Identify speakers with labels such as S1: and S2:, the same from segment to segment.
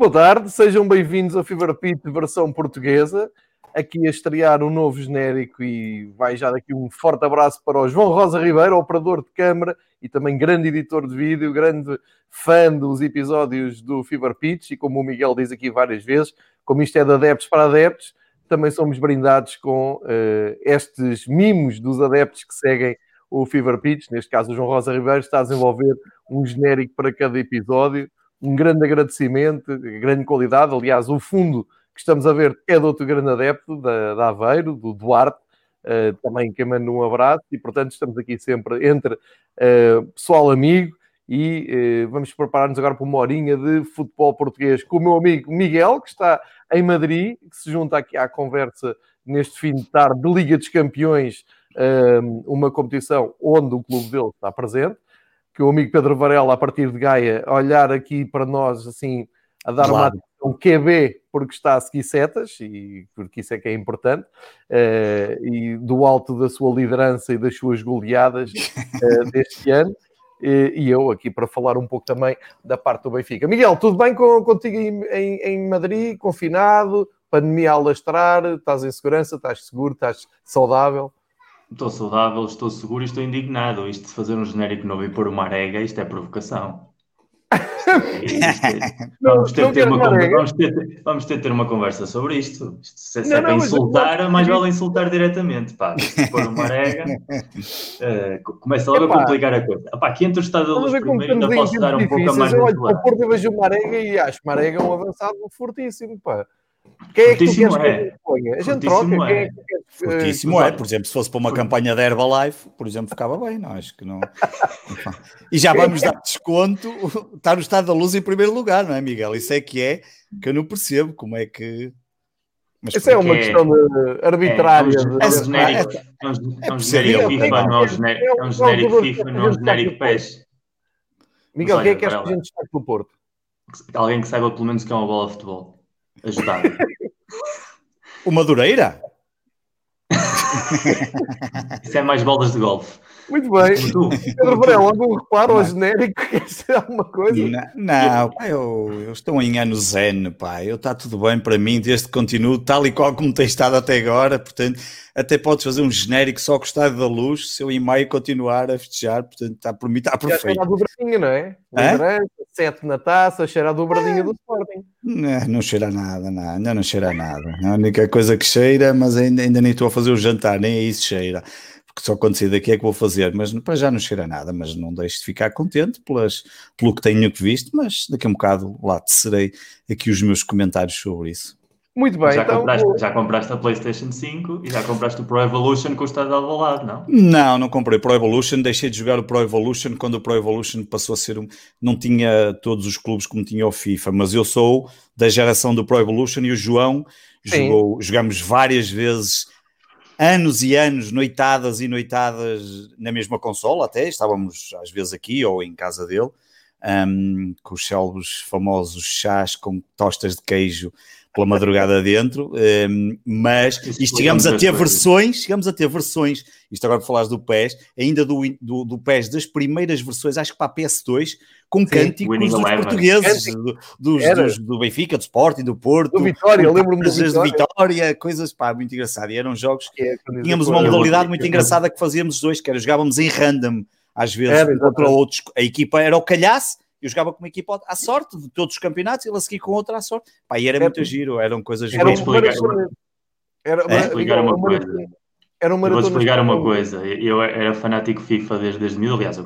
S1: Boa tarde, sejam bem-vindos ao Fever Pit versão portuguesa. Aqui a estrear um novo genérico e vai já daqui um forte abraço para o João Rosa Ribeiro, operador de câmara e também grande editor de vídeo, grande fã dos episódios do Fever Pitch e como o Miguel diz aqui várias vezes, como isto é de adeptos para adeptos, também somos brindados com uh, estes mimos dos adeptos que seguem o Fever Pitch. Neste caso, o João Rosa Ribeiro está a desenvolver um genérico para cada episódio um grande agradecimento, grande qualidade. Aliás, o fundo que estamos a ver é do outro grande adepto da, da Aveiro, do Duarte, uh, também que manda um abraço. E, portanto, estamos aqui sempre entre uh, pessoal amigo e uh, vamos preparar-nos agora para uma horinha de futebol português com o meu amigo Miguel, que está em Madrid, que se junta aqui à conversa neste fim de tarde de Liga dos Campeões, uma competição onde o clube dele está presente que o amigo Pedro Varela, a partir de Gaia, olhar aqui para nós, assim, a dar claro. uma um QB porque está a seguir setas e porque isso é que é importante uh, e do alto da sua liderança e das suas goleadas uh, deste ano e, e, eu aqui para falar um pouco também da parte do Benfica. Miguel, tudo bem com, contigo em, em, em Madrid, confinado, pandemia a alastrar, estás em segurança, estás seguro, estás saudável?
S2: Estou saudável, estou seguro e estou indignado. Isto de fazer um genérico novo e pôr uma arega, isto é provocação. vamos, ter, vamos, ter, uma conversa sobre isto. isto se, se não, é para insultar, mais vale insultar diretamente. Pá, pôr uma arega, uh, começa logo Epá. a complicar a coisa. Epá, aqui entre o Estado da Luz primeiro ainda posso dar um pouco a mais.
S1: Eu olho para o Porto e vejo uma arega e acho uma arega um avançado fortíssimo. Pá. Quem é que tu queres é. A gente troca. É. Quem é que
S3: Fortíssimo é, por exemplo, se fosse para uma campanha da Herbalife, por exemplo, ficava bem, não acho que não. e já vamos dar desconto, está no estado da luz em primeiro lugar, não é, Miguel? Isso é que é que eu não percebo como é que.
S1: Mas Isso é uma questão de arbitrária.
S2: É, um genérico, é genérico FIFA, não é um genérico FIFA, não é um genérico PES.
S1: Miguel, quem é que és que a gente destaque do Porto?
S2: Alguém que saiba pelo menos que é uma bola de futebol. Ajudar.
S3: o Madureira?
S2: Isso é mais bolas de golfe.
S1: Muito bem. Pedro Varela, algum reparo ao genérico? Quer alguma coisa?
S3: Não, não pá, eu, eu, estou em ano zen, pá. Eu está tudo bem para mim, desde que continuo tal e qual como tem estado até agora. Portanto, até podes fazer um genérico só com o estado da luz, se eu em maio continuar a festejar. Portanto, está por mim, está perfeito. Cheira a
S1: dobradinha, não é? Liderança, sete na taça, cheira a dobradinha do Sporting.
S3: Não, não cheira a nada, não, ainda não cheira a nada. A única coisa que cheira, mas ainda, ainda nem estou a fazer o jantar, nem é isso cheira porque só quando sair daqui é que vou fazer, mas para já não cheira nada, mas não deixe de ficar contente pelas, pelo que tenho visto, mas daqui a um bocado lá tecerei aqui os meus comentários sobre isso.
S1: Muito bem,
S2: já,
S1: então,
S2: compraste, já compraste a PlayStation 5 e já compraste o Pro Evolution com o estado de lado, não?
S3: Não, não comprei Pro Evolution, deixei de jogar o Pro Evolution quando o Pro Evolution passou a ser um. Não tinha todos os clubes como tinha o FIFA, mas eu sou da geração do Pro Evolution e o João jogou, jogamos várias vezes anos e anos, noitadas e noitadas na mesma consola, até estávamos às vezes aqui ou em casa dele, um, com os célebres famosos chás com tostas de queijo pela madrugada dentro, um, mas e chegamos a ter versões, chegamos a ter versões, isto agora falares do PES, ainda do, do, do PES das primeiras versões, acho que para a PS2, com Sim, cânticos dos portugueses, do, dos, dos, do Benfica, do Sporting, do Porto,
S1: do Vitória, eu lembro-me do
S3: Vitória. Vitória, coisas pá, muito engraçado, e eram jogos, é, tínhamos uma modalidade muito engraçada que fazíamos os dois, que era jogávamos em random, às vezes, era, contra outros, a equipa era o calhaço, eu jogava com uma equipa à sorte de todos os campeonatos, ele a seguir com outra à sorte. Pá, e era é, muito giro, eram coisas
S2: era explicar, era, é? explicar uma coisa. Era uma Vou explicar uma coisa. Eu era fanático FIFA desde, desde mil, aliás, eu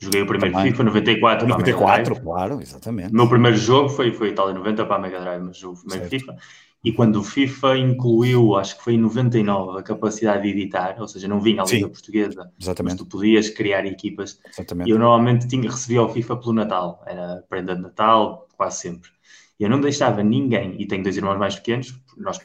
S2: joguei o primeiro Também. FIFA 94.
S3: 94, claro, exatamente.
S2: O meu primeiro jogo foi, foi Itália 90 para a Mega Drive, mas o primeiro certo. FIFA. E quando o FIFA incluiu, acho que foi em 99, a capacidade de editar, ou seja, não vinha a Liga Sim, Portuguesa, exatamente. mas tu podias criar equipas. Exatamente. E eu normalmente tinha, recebia o FIFA pelo Natal, era prenda de Natal, quase sempre. E eu não deixava ninguém, e tenho dois irmãos mais pequenos, nós,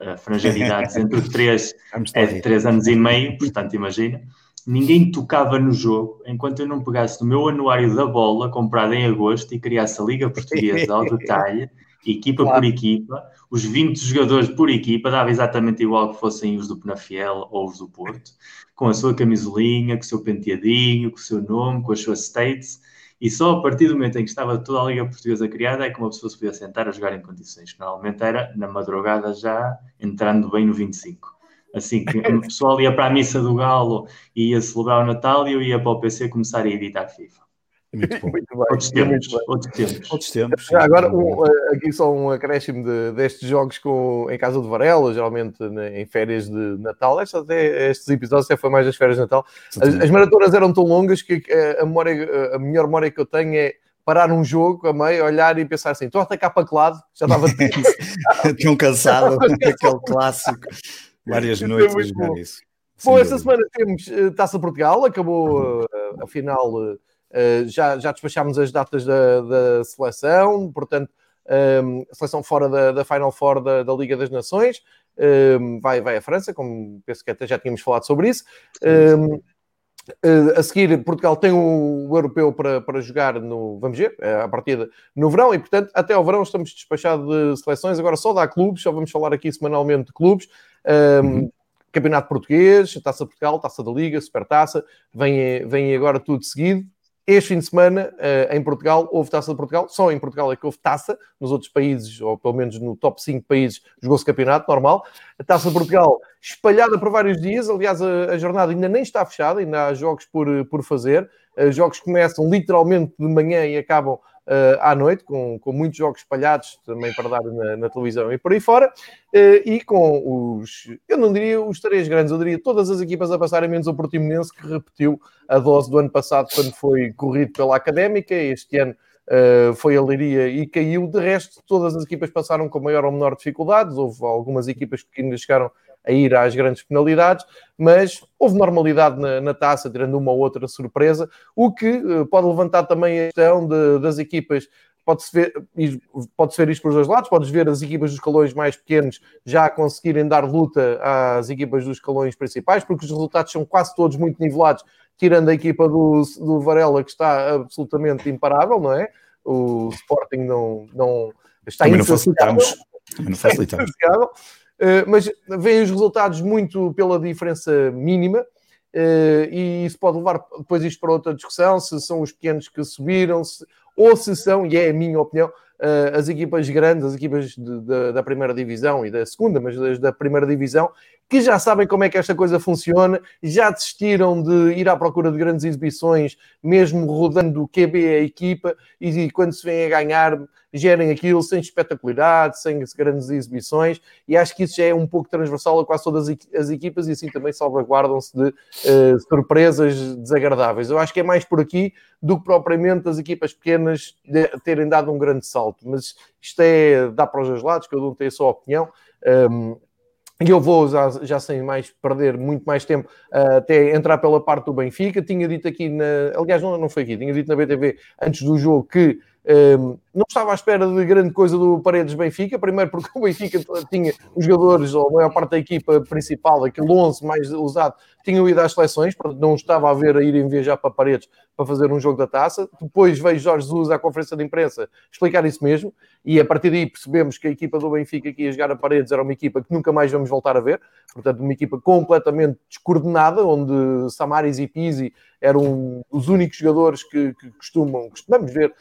S2: a franja de idades entre três é de três anos e meio, portanto, imagina. Ninguém tocava no jogo enquanto eu não pegasse no meu anuário da bola, comprado em agosto, e criasse a Liga Portuguesa ao detalhe equipa claro. por equipa, os 20 jogadores por equipa, dava exatamente igual que fossem os do Penafiel ou os do Porto, com a sua camisolinha, com o seu penteadinho, com o seu nome, com as suas states, E só a partir do momento em que estava toda a Liga Portuguesa criada é que uma pessoa se podia sentar a jogar em condições. Normalmente era na madrugada já, entrando bem no 25. Assim, que o pessoal ia para a missa do Galo e ia celebrar o Natal e eu ia para o PC começar a editar FIFA.
S3: Muito bom. Muito bem.
S2: Outros tempos. Outros tempos.
S3: Outros tempos
S1: Agora, um, eh, aqui só um acréscimo de, destes jogos com, em casa de Varela, geralmente né, em férias de Natal. Estes, até, estes episódios até foi mais as férias de Natal. As, as, maratonas eram tão longas que eh, a, memória, a melhor memória que eu tenho é parar um jogo a meio, olhar e pensar assim: estou a atacar para que lado? Já estava
S3: tão cansado, aquele clássico. Várias noites a jogar isso.
S1: Bom, esta semana temos uh, Taça Portugal, acabou uh, a final. Uh, já, já despachámos as datas da, da seleção, portanto, um, ehm, a seleção fora da, da Final Four da, da, Liga das Nações um, ehm, vai, vai à França, como penso que até já tínhamos falado sobre isso. Um, ehm, eh, a seguir, Portugal tem o, o, europeu para, para jogar no, vamos ver, a partida no verão, e portanto, até ao verão estamos despachados de seleções. Agora só dá clubes, só vamos falar aqui semanalmente de clubes. Uhum. Campeonato Português, Taça Portugal, Taça da Liga, Supertaça, vem, vem agora tudo seguido. Este fim de semana, uh, em Portugal, houve taça de Portugal. Só em Portugal é que houve taça. Nos outros países, ou pelo menos no top 5 países, jogou-se campeonato normal. A taça de Portugal espalhada por vários dias. Aliás, a, jornada ainda nem está fechada, ainda há jogos por, por fazer. Uh, jogos começam literalmente de manhã e acabam uh, à noite, com, com muitos jogos espalhados também para dar na, na televisão e por aí fora, uh, e com os, eu não diria os três grandes, eu diria todas as equipas a passarem menos o Portimonense, que repetiu a dose do ano passado quando foi corrido pela Académica, este ano Uh, foi a Leiria e caiu. De resto, todas as equipas passaram com maior ou menor dificuldades. Houve algumas equipas que ainda chegaram a ir às grandes penalidades, mas houve normalidade na, na taça, tirando uma ou outra surpresa, o que uh, pode levantar também a questão de, das equipas pode-se ver, pode ver isto para os dois lados, podes ver as equipas dos escalões mais pequenos já conseguirem dar luta às equipas dos escalões principais, porque os resultados são quase todos muito nivelados, tirando a equipa do, do Varela, que está absolutamente imparável, não é? O Sporting não, não está
S3: Também não facilitamos. Também não facilitamos.
S1: Eh, mas vêm os resultados muito pela diferença mínima. Uh, e isso pode levar depois isto para outra discussão, se são os pequenos que subiram, se, ou se são, e é a minha opinião, uh, as equipas grandes, as equipas de, de, da primeira divisão e da segunda, mas das da primeira divisão, que já sabem como é que esta coisa funciona, já desistiram de ir à procura de grandes exibições, mesmo rodando o QB a equipa, e, e quando se vem a ganhar gerem aquilo sem espetacularidade, sem grandes exibições, e acho que isso já é um pouco transversal a quase todas as equipas e assim também salvaguardam-se de uh, surpresas desagradáveis. Eu acho que é mais por aqui do que propriamente as equipas pequenas terem dado um grande salto, mas isto é, dá para os dois lados, cada um tem a sua opinião. Um, e eu vou, já, já sem mais perder muito mais tempo, uh, até entrar pela parte do Benfica. Tinha dito aqui, na, aliás, não, não foi aqui, tinha dito na BTV antes do jogo que um, não estava à espera de grande coisa do Paredes Benfica, primeiro porque o Benfica tinha os jogadores, ou a maior parte da equipa principal, aquele 11 mais usado, tinham ido às seleções, portanto não estava a ver a irem viajar para Paredes para fazer um jogo da taça. Depois veio Jorge Jesus à conferência de imprensa explicar isso mesmo, e a partir daí percebemos que a equipa do Benfica que ia jogar a Paredes era uma equipa que nunca mais vamos voltar a ver, portanto uma equipa completamente descoordenada, onde Samaris e Pizzi eram os únicos jogadores que, que costumam, costumamos ver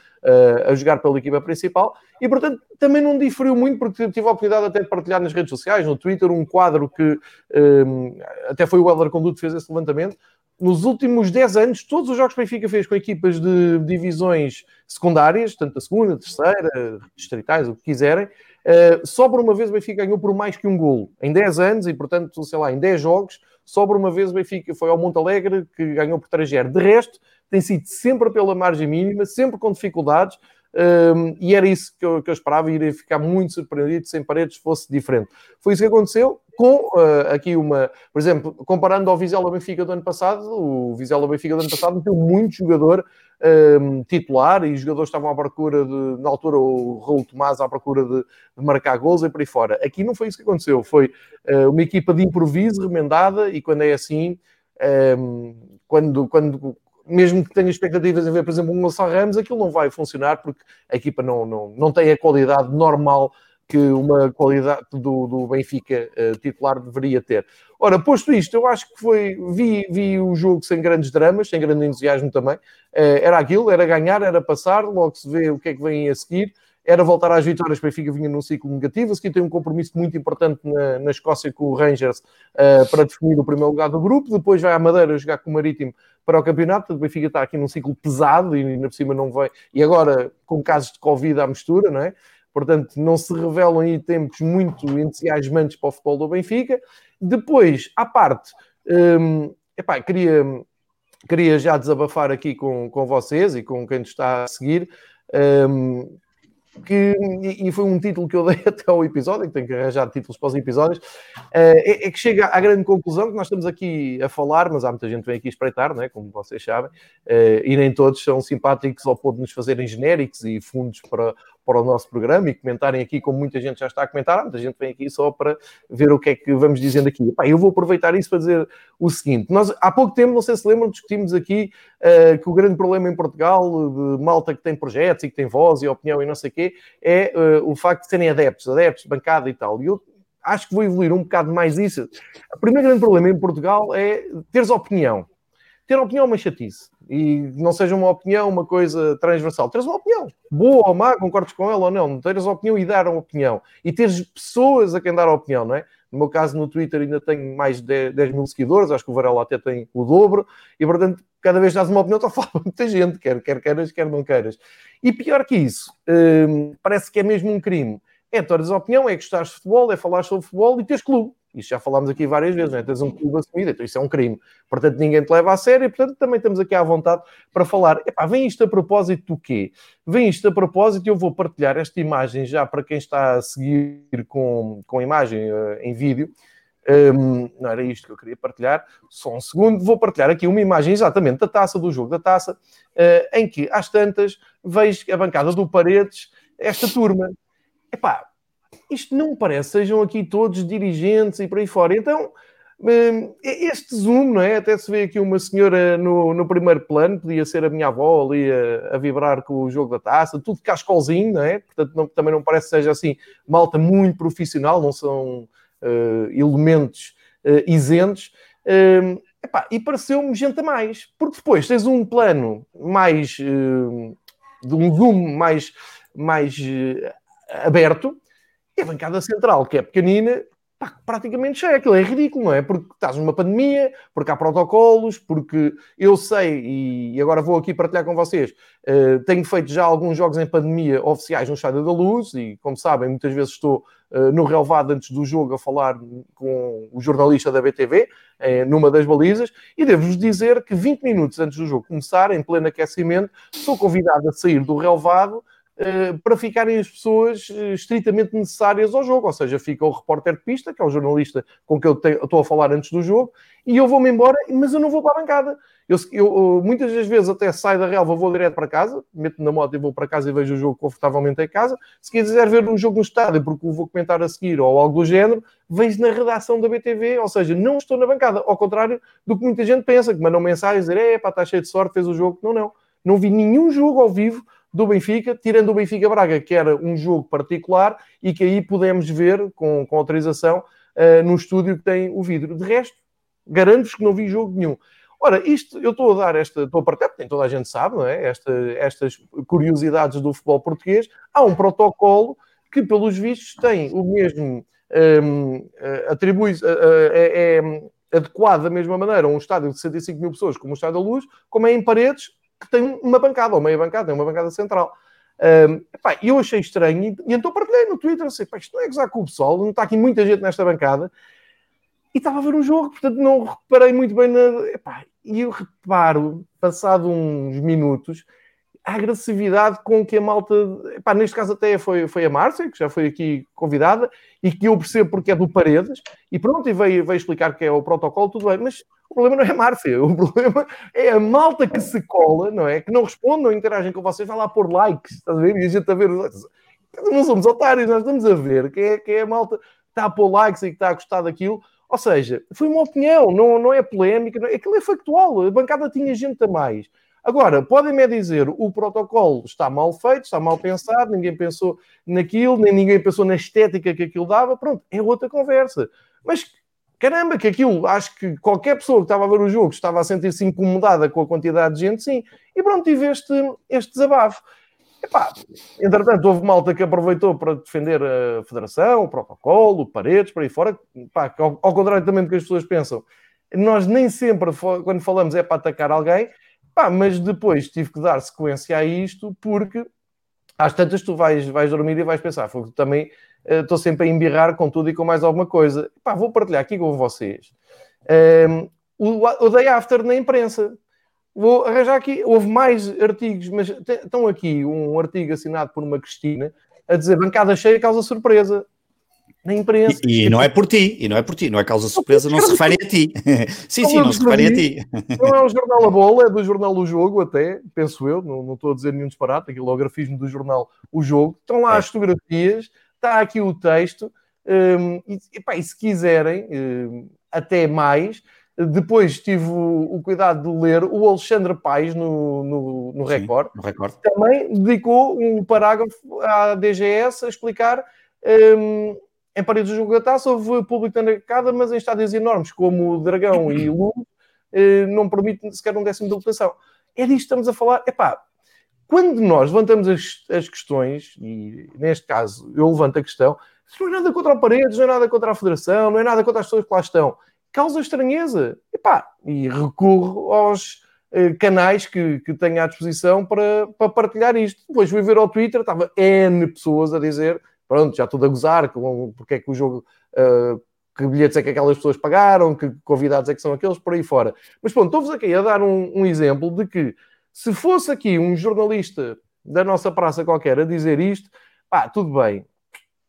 S1: a jogar pela equipa principal e, portanto, também não diferiu muito porque tive a oportunidade até de partilhar nas redes sociais, no Twitter, um quadro que um, eh, até foi o Helder Conduto que fez esse levantamento. Nos últimos 10 anos, todos os jogos que o Benfica fez com equipas de divisões secundárias, tanto a segunda, a terceira, distritais, o que quiserem, uh, só por uma vez o Benfica ganhou por mais que um golo. Em 10 anos e, portanto, sei lá, em 10 jogos, só por uma vez o Benfica foi ao Monte Alegre que ganhou por 3 De resto, tem sido sempre pela margem mínima, sempre com dificuldades, um, e era isso que eu, que eu esperava, iria ficar muito surpreendido se em Paredes fosse diferente. Foi isso que aconteceu, com uh, aqui uma, por exemplo, comparando ao Vizela Benfica do ano passado, o Vizela Benfica do ano passado meteu muito jogador um, titular e os jogadores estavam à procura de, na altura, o Raul Tomás à procura de, de, marcar gols e por aí fora. Aqui não foi isso que aconteceu, foi uh, uma equipa de improviso remendada, e quando é assim, um, quando, quando mesmo que tenha expectativas em ver, por exemplo, um Gonçalo Ramos, aquilo não vai funcionar porque a equipa não, não, não tem a qualidade normal que uma qualidade do, do Benfica uh, titular deveria ter. Ora, posto isto, eu acho que foi. Vi, vi o jogo sem grandes dramas, sem grande entusiasmo também. Uh, era aquilo, era ganhar, era passar, logo se vê o que é que vem a seguir. Era voltar às vitórias, o Benfica vinha num ciclo negativo. A seguir tem um compromisso muito importante na, na Escócia com o Rangers uh, para definir o primeiro lugar do grupo. Depois vai à Madeira jogar com o Marítimo para o campeonato. O Benfica está aqui num ciclo pesado e ainda por cima não vai. E agora com casos de Covid à mistura, não é? Portanto, não se revelam aí tempos muito entusiasmantes para o futebol do Benfica. Depois, à parte, hum, epá, queria, queria já desabafar aqui com, com vocês e com quem nos está a seguir. Hum, que, e foi um título que eu dei até ao episódio, que tenho que arranjar títulos para os episódios, é, é, que chega à grande conclusão que nós estamos aqui a falar, mas há muita gente que vem aqui espreitar, né, como vocês sabem, e nem todos são simpáticos ao ponto de nos fazerem genéricos e fundos para, para o nosso programa e comentarem aqui, como muita gente já está a comentar, muita gente vem aqui só para ver o que é que vamos dizendo aqui. Epá, eu vou aproveitar isso para dizer o seguinte: nós há pouco tempo, não sei se lembram, discutimos aqui uh, que o grande problema em Portugal, de malta que tem projetos e que tem voz e opinião e não sei o quê, é uh, o facto de serem adeptos, adeptos, bancada e tal. E eu acho que vou evoluir um bocado mais isso. O primeiro grande problema em Portugal é teres opinião. Ter opinião é uma chatice e não seja uma opinião, uma coisa transversal. Teres uma opinião, boa ou má, concordes com ela ou não, não teres opinião e dar uma opinião. E teres pessoas a quem dar a opinião, não é? No meu caso, no Twitter ainda tenho mais de 10 mil seguidores, acho que o Varela até tem o dobro, e portanto, cada vez que dás uma opinião, estou a falar muita gente, quer, quer queiras, quer não queiras. E pior que isso, hum, parece que é mesmo um crime. É teres opinião, é gostares de futebol, é falar sobre futebol e teres clube. Isso já falámos aqui várias vezes, não é? Tens um clube assumido, então isso é um crime. Portanto, ninguém te leva a sério e, portanto, também estamos aqui à vontade para falar. Epá, vem isto a propósito do quê? Vem isto a propósito e eu vou partilhar esta imagem já para quem está a seguir com, com imagem uh, em vídeo. Um, não era isto que eu queria partilhar, só um segundo. Vou partilhar aqui uma imagem exatamente da taça, do jogo da taça, uh, em que às tantas vejo a bancada do Paredes, esta turma. Epá, isto não parece, sejam aqui todos dirigentes e por aí fora. Então, hum, este zoom, não é? Até se vê aqui uma senhora no, no primeiro plano, podia ser a minha avó ali a, a, vibrar com o jogo da taça, tudo cascolzinho, não é? Portanto, não, também não parece que seja assim malta muito profissional, não são uh, elementos uh, isentos. Uh, epá, e pareceu-me gente a mais, porque depois tens um plano mais hum, de um zoom mais, mais aberto a bancada central, que é pequenina, está praticamente cheia. Aquilo é ridículo, não é? Porque estás numa pandemia, porque há protocolos, porque eu sei, e agora vou aqui partilhar com vocês, uh, tenho feito já alguns jogos em pandemia oficiais no Estádio da Luz, e como sabem, muitas vezes estou uh, no relevado antes do jogo a falar com o jornalista da BTV, uh, numa das balizas, e devo-vos dizer que 20 minutos antes do jogo começar, em pleno aquecimento, sou convidado a sair do relevado eh, para ficarem as pessoas eh, estritamente necessárias ao jogo. Ou seja, fica o repórter de pista, que é o jornalista com quem eu, estou a falar antes do jogo, e eu vou-me embora, mas eu não vou para a bancada. Eu, eu, muitas das vezes até saio da relva, vou direto para casa, meto na moto e vou para casa e vejo o jogo confortavelmente em casa. Se quiser ver um jogo no estádio, porque o vou comentar a seguir ou algo do género, vejo na redação da BTV, ou seja, não estou na bancada, ao contrário do que muita gente pensa, que mandam mensagens dizer, é pá, está cheio de sorte, fez o jogo. Não, não. Não vi nenhum jogo ao vivo do Benfica, tirando o Benfica Braga, que era um jogo particular e que aí podemos ver com, com autorização uh, no estúdio que tem o vidro. De resto, garanto-vos que não vi jogo nenhum. Ora, isto eu estou a dar esta, estou a partilhar, porque toda a gente sabe, não é? Esta, estas curiosidades do futebol português. Há um protocolo que, pelos vistos, tem o mesmo, um, eh, atribui, uh, é, é adequado da mesma maneira a um estádio de 65 mil pessoas como o Estádio da Luz, como é em paredes que tem uma bancada, ou meia bancada, tem uma bancada central. Um, epá, eu achei estranho e, e então partilhei no Twitter assim, pá, isto não é gozar com o pessoal, não está aqui muita gente nesta bancada e estava a ver um jogo, portanto não reparei muito bem na. Epá, e eu reparo, passado uns minutos, a agressividade com que a malta, epá, neste caso até foi, foi a Márcia, que já foi aqui convidada, e que eu percebo porque é do Paredes, e pronto, e veio, veio explicar que é o protocolo, tudo bem, mas o problema não é a Márcia, o problema é a malta que se cola, não é? Que não responde, não interagem com vocês, vai lá pôr likes, estás a ver? E a gente a ver, não somos otários, nós estamos a ver que é, que é a malta que está a pôr likes e que está a gostar daquilo, ou seja, foi uma opinião, não, não é polémica, não, é, aquilo é factual, a bancada tinha gente a mais. Agora, podem-me dizer, o protocolo está mal feito, está mal pensado, ninguém pensou naquilo, nem ninguém pensou na estética que aquilo dava, pronto, é outra conversa. Mas caramba, que aquilo, acho que qualquer pessoa que estava a ver o jogo estava a sentir-se incomodada com a quantidade de gente, sim. E pronto, tive este, este desabafo. Epá, entretanto, houve malta que aproveitou para defender a federação, o protocolo, paredes, para aí fora. Epá, ao, ao contrário também do que as pessoas pensam, nós nem sempre, quando falamos, é para atacar alguém, Pá, mas depois tive que dar sequência a isto porque às tantas tu vais, vais dormir e vais pensar, também uh, estou sempre a embirrar com tudo e com mais alguma coisa. Pá, vou partilhar aqui com vocês. Um, o, o Day After na imprensa. Vou arranjar aqui, houve mais artigos, mas estão aqui um artigo assinado por uma Cristina a dizer bancada cheia causa surpresa na imprensa.
S3: E, e, não é por ti, e não é por ti, não é causa surpresa, não se refere a ti. sim, sim, não se refere a ti.
S1: Não é o jornal A Bola, é do jornal O Jogo, até, penso eu, não, não estou a dizer nenhum disparate, aquilo é o grafismo do jornal O Jogo. Estão lá é. as fotografias, está aqui o texto, um, e, epá, e se quiserem, um, até mais. Depois tive o, o, cuidado de ler o Alexandre Paes no, no, no, Record.
S3: Sim, no Record.
S1: Também dedicou um parágrafo à DGS a explicar um, em paredes do jogo da taça houve público na arcada, mas em estádios enormes, como o Dragão e o Lume, eh, não permite sequer um décimo de lotação. É disto que estamos a falar. Epá, quando nós levantamos as, as questões, e neste caso eu levanto a questão, não é nada contra o Paredes, não é nada contra a Federação, não é nada contra as pessoas que lá estão. Causa estranheza. Epá, e recorro aos eh, canais que, que tenho à disposição para, para partilhar isto. Depois fui ver ao Twitter, estava N pessoas a dizer pronto, já tudo a gozar, com, porque é que o jogo, uh, que bilhetes é que aquelas pessoas pagaram, que convidados é que são aqueles, por aí fora. Mas pronto, estou-vos aqui a dar um, um, exemplo de que se fosse aqui um jornalista da nossa praça qualquer a dizer isto, pá, tudo bem.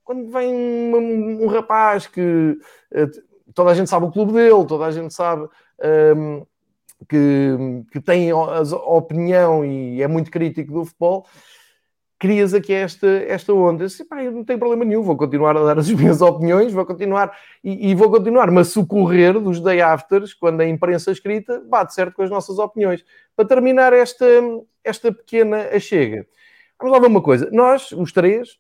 S1: Quando vem um, um rapaz que uh, toda a gente sabe o clube dele, toda a gente sabe. Um, ehm, que, que tem a opinião e é muito crítico do futebol, crias aqui esta, esta onda. Assim, pá, não tem problema nenhum, vou continuar a dar as minhas opiniões, vou continuar e, e vou continuar-me a socorrer dos day afters, quando a imprensa escrita bate certo com as nossas opiniões. Para terminar esta, esta pequena achega, vamos lá ver uma coisa. Nós, os três,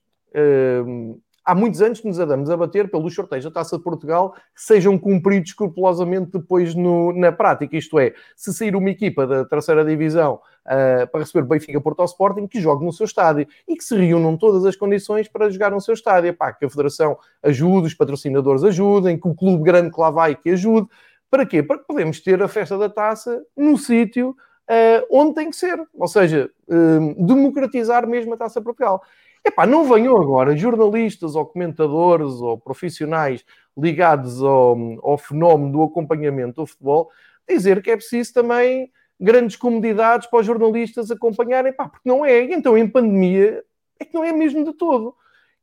S1: hum, há muitos anos que nos andamos a bater pelos sorteios da Taça de Portugal que sejam cumpridos escrupulosamente depois no, na prática. Isto é, se sair uma equipa da terceira divisão uh, para receber Benfica Porto ao Sporting, que jogue no seu estádio e que se reúnam todas as condições para jogar no seu estádio. Pá, que a Federação ajude, os patrocinadores ajudem, que o clube grande que lá vai que ajude. Para quê? Para que podemos ter a festa da taça no sítio uh, onde tem que ser. Ou seja, uh, democratizar mesmo a taça Portugal. Epá, não venham agora jornalistas ou comentadores ou profissionais ligados ao, ao fenómeno do acompanhamento do futebol dizer que é preciso também grandes comodidades para os jornalistas acompanharem, pá, porque não é. Então, em pandemia, é que não é mesmo de todo.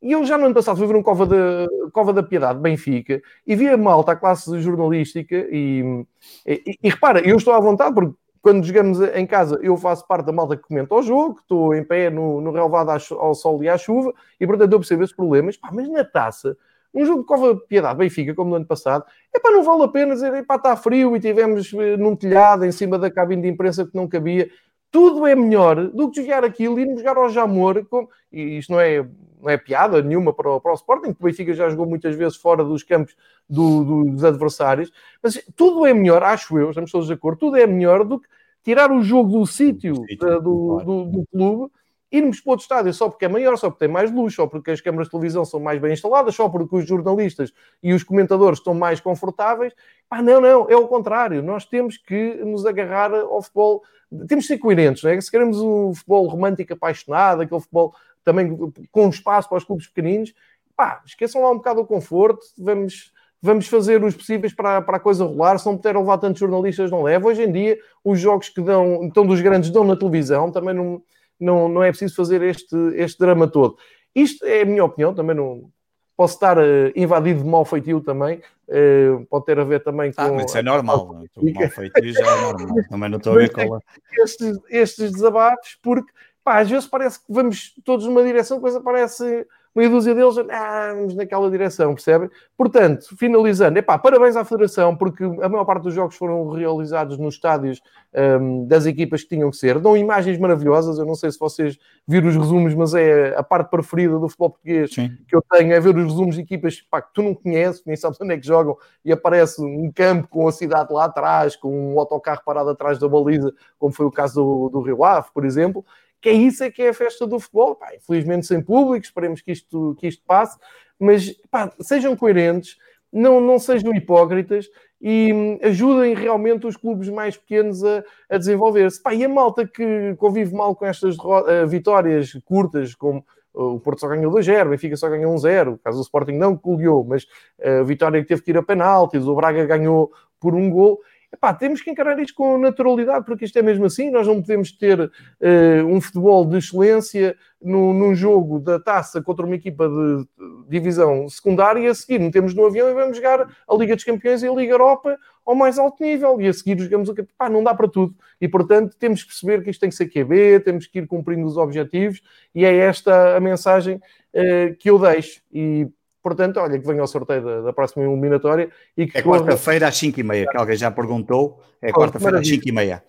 S1: E eu já no ano passado fui ver um Cova da, Cova da Piedade, Benfica, e vi a malta, a classe jornalística, e, e, e repara, eu estou à vontade, porque quando jogamos em casa, eu faço parte da malta que comenta o jogo, estou em pé no, no relevado ao sol e à chuva, e portanto eu percebo esses problemas. Pá, mas na taça, um jogo de Cova Piedade, Benfica, como no ano passado, é para não vale a pena dizer, epá, está frio e tivemos eh, num telhado em cima da cabine de imprensa que não cabia. Tudo é melhor do que jogar aquilo e irmos jogar ao Jamor. Com... E isto não é, não é piada nenhuma para o, para o Sporting, que o Benfica já jogou muitas vezes fora dos campos do, do, dos adversários. Mas tudo é melhor, acho eu, estamos todos de acordo, tudo é melhor do que tirar o jogo do sítio do, do, do, clube, irmos para outro estádio só porque é maior, só porque tem mais luz, só porque as câmaras de televisão são mais bem instaladas, só porque os jornalistas e os comentadores estão mais confortáveis. Ah, não, não, é o contrário. Nós temos que nos agarrar ao futebol, temos que ser coerentes, não é? Se queremos um futebol romântico apaixonado, aquele futebol também com espaço para os clubes pequeninos, pá, esqueçam lá um bocado o conforto, vamos vamos fazer os possíveis para, para a coisa rolar. Se não puderam levar tantos jornalistas, não leva. Hoje em dia, os jogos que dão, então dos grandes dão na televisão, também não, não, não é preciso fazer este, este drama todo. Isto é a minha opinião, também não posso estar uh, invadido de mal feitio também, uh, pode ter a ver também
S3: ah, com. Ah, mas isso é normal, o mal feitio já é normal, também não estou a ver qual é.
S1: Estes, estes desabafos, porque pá, às vezes parece que vamos todos numa direção, coisa parece meia dúzia deles, ah, vamos naquela direção, percebem? Portanto, finalizando, epá, parabéns à Federação, porque a maior parte dos jogos foram realizados nos estádios um, das equipas que tinham que ser. Dão imagens maravilhosas, eu não sei se vocês viram os resumos, mas é a parte preferida do futebol português Sim. que eu tenho, é ver os resumos de equipas pá, que tu não conheces, nem sabes onde é que jogam, e aparece um campo com a cidade lá atrás, com um autocarro parado atrás da baliza, como foi o caso do, do Rio Ave, por exemplo, que é isso é que é a festa do futebol. Pá, infelizmente sem público, esperemos que isto, que isto passe, mas pá, sejam coerentes, não, não sejam hipócritas e hum, ajudem realmente os clubes mais pequenos a, a desenvolver-se. E a malta que convive mal com estas uh, vitórias curtas, como o Porto só ganhou 2-0, o Benfica só ganhou 1-0, caso o Sporting não goleou, mas a vitória que teve que ir a penaltis, o Braga ganhou por um gol. Epá, temos que encarar isto com naturalidade, porque isto é mesmo assim. Nós não podemos ter uh, um futebol de excelência no, num jogo da taça contra uma equipa de divisão secundária e a seguir metemos no avião e vamos jogar a Liga dos Campeões e a Liga Europa ao mais alto nível. E a seguir jogamos o não dá para tudo. E portanto temos que perceber que isto tem que ser QB, temos que ir cumprindo os objetivos e é esta a mensagem uh, que eu deixo. E Portanto, olha, que venha ao sorteio da, da próxima eliminatória. E que
S3: é quarta-feira às 5h30, que alguém já perguntou. É quarta-feira às 5h30.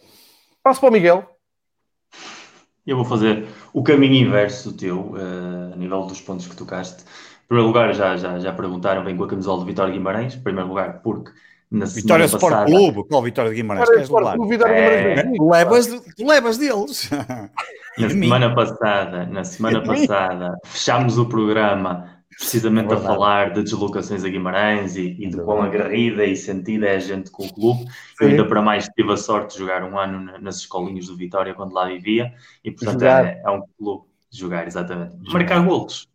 S1: Passo para o Miguel.
S2: Eu vou fazer o caminho inverso do teu, uh, a nível dos pontos que tocaste. Em primeiro lugar, já, já, já perguntaram, vem com a camisola de Vitória Guimarães. Em primeiro lugar, porque
S3: na Vitória Sport passada... Clube, qual Vitória de Guimarães? Vitória Sport Clube, Vitória
S1: é... Guimarães. Tu
S3: levas, tu levas deles.
S2: Na semana passada, na semana passada, fechámos o programa precisamente é a falar de deslocações a Guimarães e, e de quão agarrida e sentida é a gente com o clube. Eu ainda para mais tive a sorte de jogar um ano nas escolinhas do Vitória quando lá vivia e portanto é, é, um clube de jogar, exatamente. Marcar golos.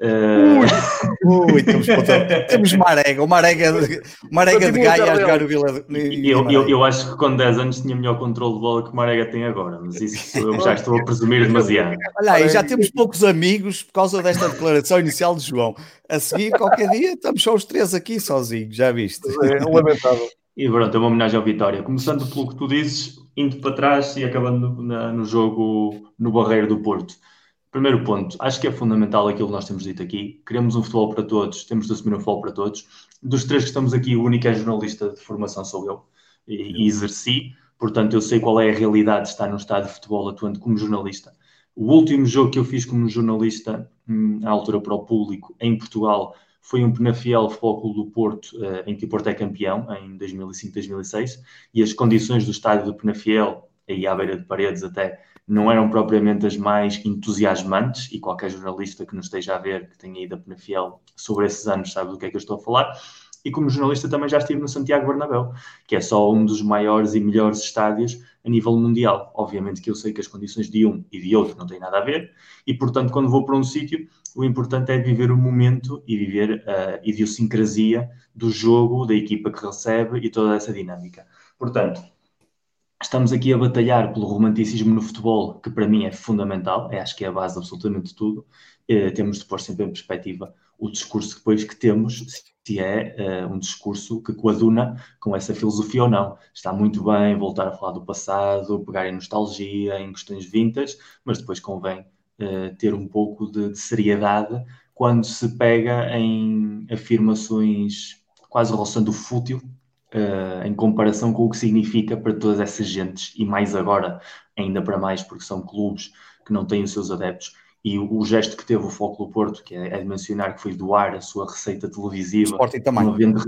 S3: Uh... Ui, temos, temos Marega, o Marega, o Marega de Gaia a jogar o Vila.
S2: Eu, eu, eu, acho que com 10 anos tinha melhor controle de bola que o Marega tem agora, mas isso eu já estou a presumir demasiado.
S3: Olha aí, já temos poucos amigos por causa desta declaração inicial de João. A seguir, qualquer dia, estamos só os três aqui sozinhos, já viste?
S1: É lamentável.
S2: E pronto, é uma homenagem ao Vitória. Começando pelo que tu dizes, indo para trás e acabando na, no jogo no Barreiro do Porto. Primeiro ponto, acho que é fundamental aquilo que nós temos dito aqui. Queremos um futebol para todos, temos de assumir um futebol para todos. Dos três que estamos aqui, o único é jornalista de formação sou eu e, e exerci, portanto eu sei qual é a realidade de estar no estádio de futebol atuando como jornalista. O último jogo que eu fiz como jornalista, hum, à altura para o público, em Portugal, foi um Penafiel Futebol Clube do Porto, eh, em que o Porto é campeão, em 2005-2006, e as condições do estádio do Penafiel, aí à beira de paredes até, não eram propriamente as mais entusiasmantes, e qualquer jornalista que nos esteja a ver, que tenha ido a Penafiel sobre esses anos, sabe do que é que eu estou a falar. E como jornalista também já estive no Santiago Bernabéu, que é só um dos maiores e melhores estádios a nível mundial. Obviamente que eu sei que as condições de um e de outro não têm nada a ver, e portanto, quando vou para um sítio, o importante é viver o momento e viver a idiosincrasia do jogo, da equipa que recebe e toda essa dinâmica. Portanto, estamos aqui a batalhar pelo romanticismo no futebol, que para mim é fundamental, é, acho que é a base de absolutamente tudo. Eh, temos de pôr sempre em perspectiva o discurso depois que temos, se é eh, um discurso que coaduna com essa filosofia ou não. Está muito bem voltar a falar do passado, pegar em nostalgia, em questões vintas, mas depois convém eh, ter um pouco de, de seriedade quando se pega em afirmações quase roçando fútil uh, em comparação com o que significa para todas essas gentes, e mais agora, ainda para mais, porque são clubes que não têm os seus adeptos. E o, o gesto que teve o Foco do Porto, que é, é, de mencionar que foi doar a sua receita televisiva, não havendo,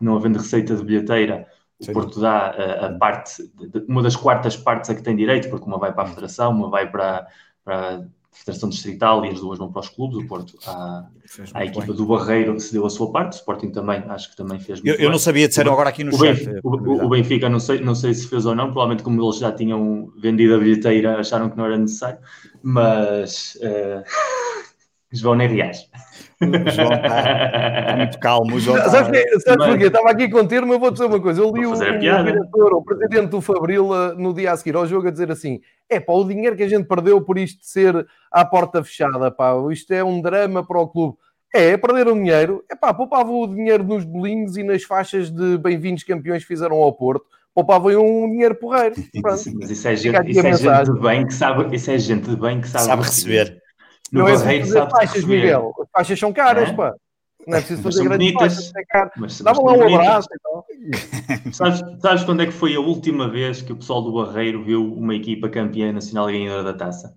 S2: não havendo receita de bilheteira, o. Porto dá a, a parte, uma das quartas partes a que tem direito, porque uma vai para a Federação, uma vai para, para Federação Distrital e as duas vão para os clubes. O Porto, a, a equipa bem. do Barreiro cedeu a sua parte, o Sporting também, acho que também fez
S3: muito Eu, eu não sabia, disseram agora aqui no
S2: o
S3: chat.
S2: Benfica, o, o, Benfica, não sei, não sei se fez ou não, provavelmente como eles já tinham vendido a bilheteira, acharam que não era necessário, mas uh, João nem reage.
S3: O João está muito calmo. O João está...
S1: Sabes, sabes porquê? Estava aqui com termo, eu vou dizer uma coisa. Eu li o, o diretor, o presidente do Fabril, eh, no dia a seguir ao jogo, a dizer assim: é pá, o dinheiro que a gente perdeu por isto de ser à porta fechada, pá, isto é um drama para o clube. É, perderam dinheiro. É pá, poupavam o dinheiro nos bolinhos e nas faixas de bem-vindos campeões que fizeram ao Porto. Poupavam um dinheiro porreiro.
S2: Mas isso é gente, isso é gente de bem que sabe, isso é gente de bem que sabe,
S3: sabe receber.
S1: Não é Barreiro sabe faixas, Miguel. As faixas são caras, é? pá. Não é preciso fazer grandes faixas, é caro. Dá-me lá um abraço e tal.
S2: sabes, sabes quando é que foi a última vez que o pessoal do Barreiro viu uma equipa campeã nacional ganhadora da taça?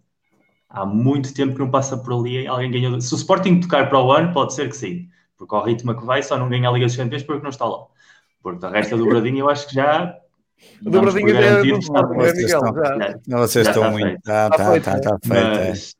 S2: Há muito tempo que não passa por ali alguém ganhou. Se o Sporting tocar para o ano, pode ser que sim. Porque ao ritmo que vai, só não ganha a Liga dos Campeões porque não está lá. Porque a resta do Bradinho eu acho que já
S1: o dobradinho já é do é Miguel. Já,
S3: vocês estão muito. Está feito. Está feito.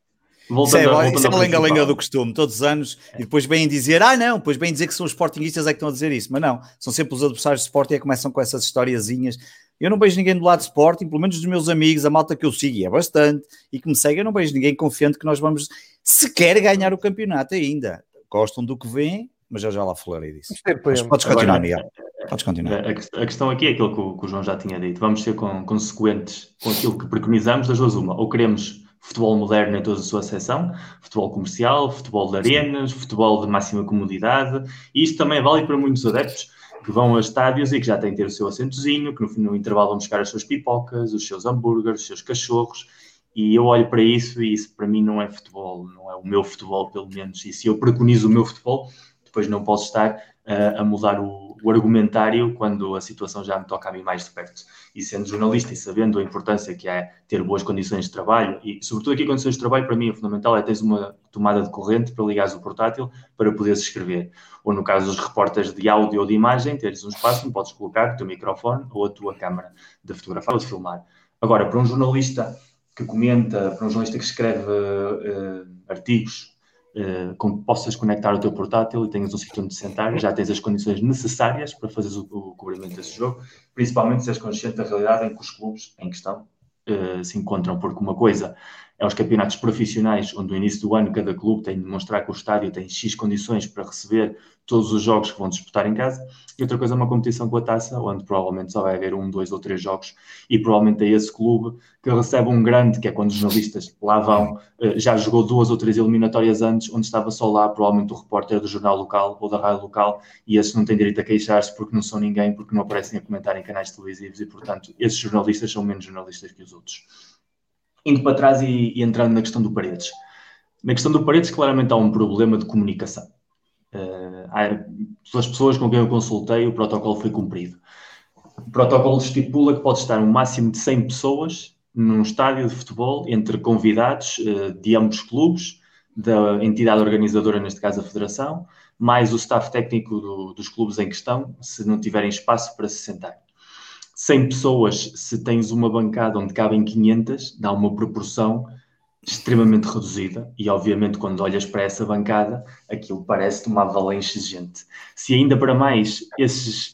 S3: Voltando, isso é, isso é a lenga-lenga do costume, todos os anos, e depois vêm dizer, ah não, depois vêm dizer que são os Sportingistas é que estão a dizer isso, mas não, são sempre os adversários de Sporting que começam com essas historiazinhas. Eu não vejo ninguém do lado de Sporting, pelo menos dos meus amigos, a malta que eu sigo, e é bastante, e que me segue, eu não vejo ninguém confiante que nós vamos sequer ganhar o campeonato ainda. Gostam do que vêm, mas eu já lá falarei disso. Mas podes continuar, Miguel. Podes continuar.
S2: A, a, questão aqui é aquilo que o, que o, João já tinha dito. Vamos ser consequentes com aquilo que preconizamos das duas uma. Ou queremos futebol moderno em toda a sua seção, futebol comercial, futebol de arenas, futebol de máxima comodidade, e isto também vale para muitos adeptos que vão a estádios e que já têm ter o seu assentozinho, que no, no intervalo vão buscar as suas pipocas, os seus hambúrgueres, os seus cachorros, e eu olho para isso e isso para mim não é futebol, não é o meu futebol, pelo menos. E se eu preconizo o meu futebol, depois não posso estar uh, a mudar o, o, argumentário quando a situação já me toca a mim mais de perto. E sendo jornalista e sabendo a importância que é ter boas condições de trabalho, e sobretudo aqui condições de trabalho, para mim, o fundamental é teres uma tomada de corrente para ligares o portátil para poderes escrever. Ou no caso dos repórteres de áudio ou de imagem, teres um espaço onde podes colocar o teu microfone ou a tua câmara de fotografar ou de filmar. Agora, para um jornalista que comenta, para um jornalista que escreve uh, artigos uh, com que possas conectar o teu portátil e tenhas um sítio onde sentar, já tens as condições necessárias para fazeres o, o cobrimento desse jogo, principalmente se és consciente da realidade em que os clubes em questão uh, se encontram, porque uma coisa é os campeonatos profissionais, onde no início do ano cada clube tem de demonstrar que o estádio tem X condições para receber todos os jogos que vão disputar em casa, e outra coisa é uma competição com a taça, onde provavelmente só vai haver um, dois ou três jogos, e provavelmente é esse clube que recebe um grande, que é quando os jornalistas lá vão, eh, já jogou duas ou três eliminatórias antes, onde estava só lá provavelmente o repórter do jornal local ou da rádio local, e esses não têm direito a queixar-se porque não são ninguém, porque não aparecem a comentar em canais televisivos, e portanto esses jornalistas são menos jornalistas que os outros indo para trás e, e, entrando na questão do Paredes. Na questão do Paredes, claramente há um problema de comunicação. Uh, pelas pessoas com quem eu consultei, o protocolo foi cumprido. O protocolo estipula que pode estar um máximo de 100 pessoas num estádio de futebol, entre convidados uh, de ambos clubes, da entidade organizadora, neste caso a Federação, mais o staff técnico do, dos clubes em questão, se não tiverem espaço para se sentar. 100 pessoas, se tens uma bancada onde cabem 500, dá uma proporção extremamente reduzida e obviamente quando olhas para essa bancada aquilo parece uma avalanche de gente. Se ainda para mais esses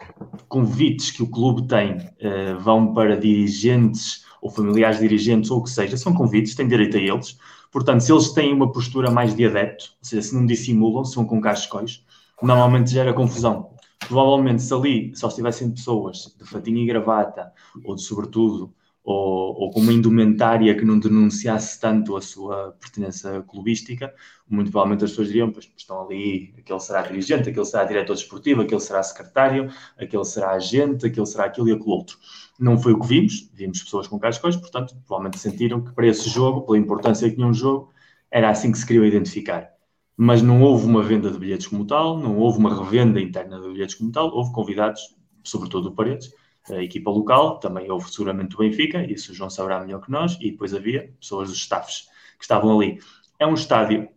S2: convites que o clube tem uh, vão para dirigentes ou familiares dirigentes ou o que seja, são convites, têm direito a eles, portanto se eles têm uma postura mais de adepto, ou seja, se não dissimulam, se vão com cascóis, normalmente gera confusão provavelmente se ali só estivessem pessoas de fatinho e gravata, ou de sobretudo, ou, ou com uma indumentária que não denunciasse tanto a sua pertença clubística, muito provavelmente as pessoas diriam, pois estão ali, aquele será dirigente, aquele será diretor desportivo, aquele será secretário, aquele será agente, aquele será aquilo e aquele outro. Não foi o que vimos, vimos pessoas com cascóis, portanto, provavelmente sentiram que para esse jogo, pela importância que tinha um jogo, era assim que se queriam identificar mas não houve uma venda de bilhetes como tal, não houve uma revenda interna de bilhetes como tal, houve convidados, sobretudo o Paredes, a equipa local, também houve seguramente o Benfica, isso o João saberá melhor que nós, e depois havia pessoas dos staffs que estavam ali. É um estádio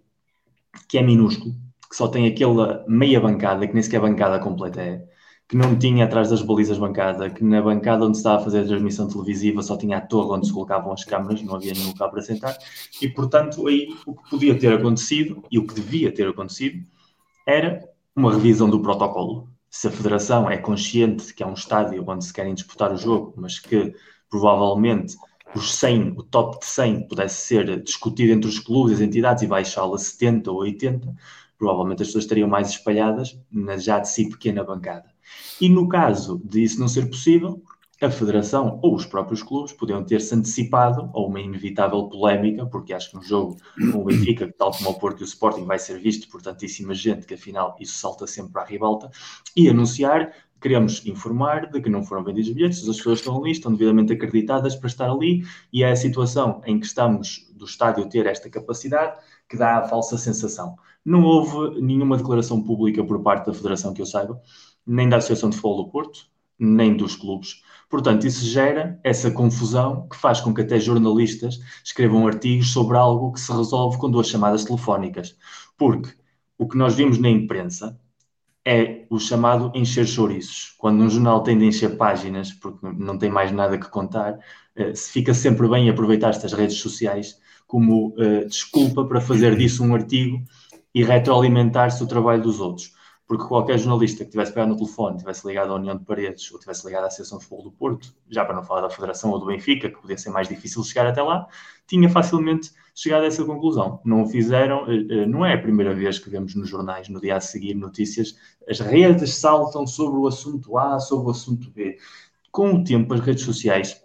S2: que é minúsculo, que só tem aquela meia bancada, que nem sequer bancada completa é, que não tinha atrás das balizas bancada, que na bancada onde estava a fazer a transmissão televisiva só tinha a torre onde se colocavam as câmaras, não havia nenhum local para sentar, e portanto aí o que podia ter acontecido e o que devia ter acontecido era uma revisão do protocolo. Se a federação é consciente de que é um estádio onde se querem disputar o jogo, mas que provavelmente os 100, o top de 100 pudesse ser discutido entre os clubes, as entidades e baixá-lo a 70 ou 80, provavelmente as pessoas estariam mais espalhadas na já de si pequena bancada. E no caso de isso não ser possível, a Federação ou os próprios clubes podiam ter-se antecipado a uma inevitável polémica, porque acho que um jogo com o Benfica, tal como o Porto e o Sporting, vai ser visto por tantíssima gente que afinal isso salta sempre a ribalta, e anunciar queremos informar de que não foram vendidos bilhetes, as pessoas estão ali, estão devidamente acreditadas para estar ali, e é a situação em que estamos do estádio ter esta capacidade, que dá a falsa sensação. Não houve nenhuma declaração pública por parte da Federação que eu saiba, nem da Associação de Futebol do Porto, nem dos clubes. Portanto, isso gera essa confusão que faz com que até jornalistas escrevam artigos sobre algo que se resolve com duas chamadas telefónicas. Porque o que nós vimos na imprensa é o chamado encher chouriços. Quando um jornal tem de encher páginas, porque não tem mais nada que contar, eh, se fica sempre bem aproveitar estas redes sociais como uh, desculpa para fazer disso um artigo e retroalimentar-se o trabalho dos outros porque qualquer jornalista que tivesse pegado no telefone, tivesse ligado à União de Paredes ou tivesse ligado à Associação de Futebol do Porto, já para não falar da Federação ou do Benfica, que podia ser mais difícil chegar até lá, tinha facilmente chegado a essa conclusão. Não o fizeram, eh, eh, não é a primeira vez que vemos nos jornais, no dia a seguir, notícias, as redes saltam sobre o assunto A, sobre o assunto B. Com o tempo, as redes sociais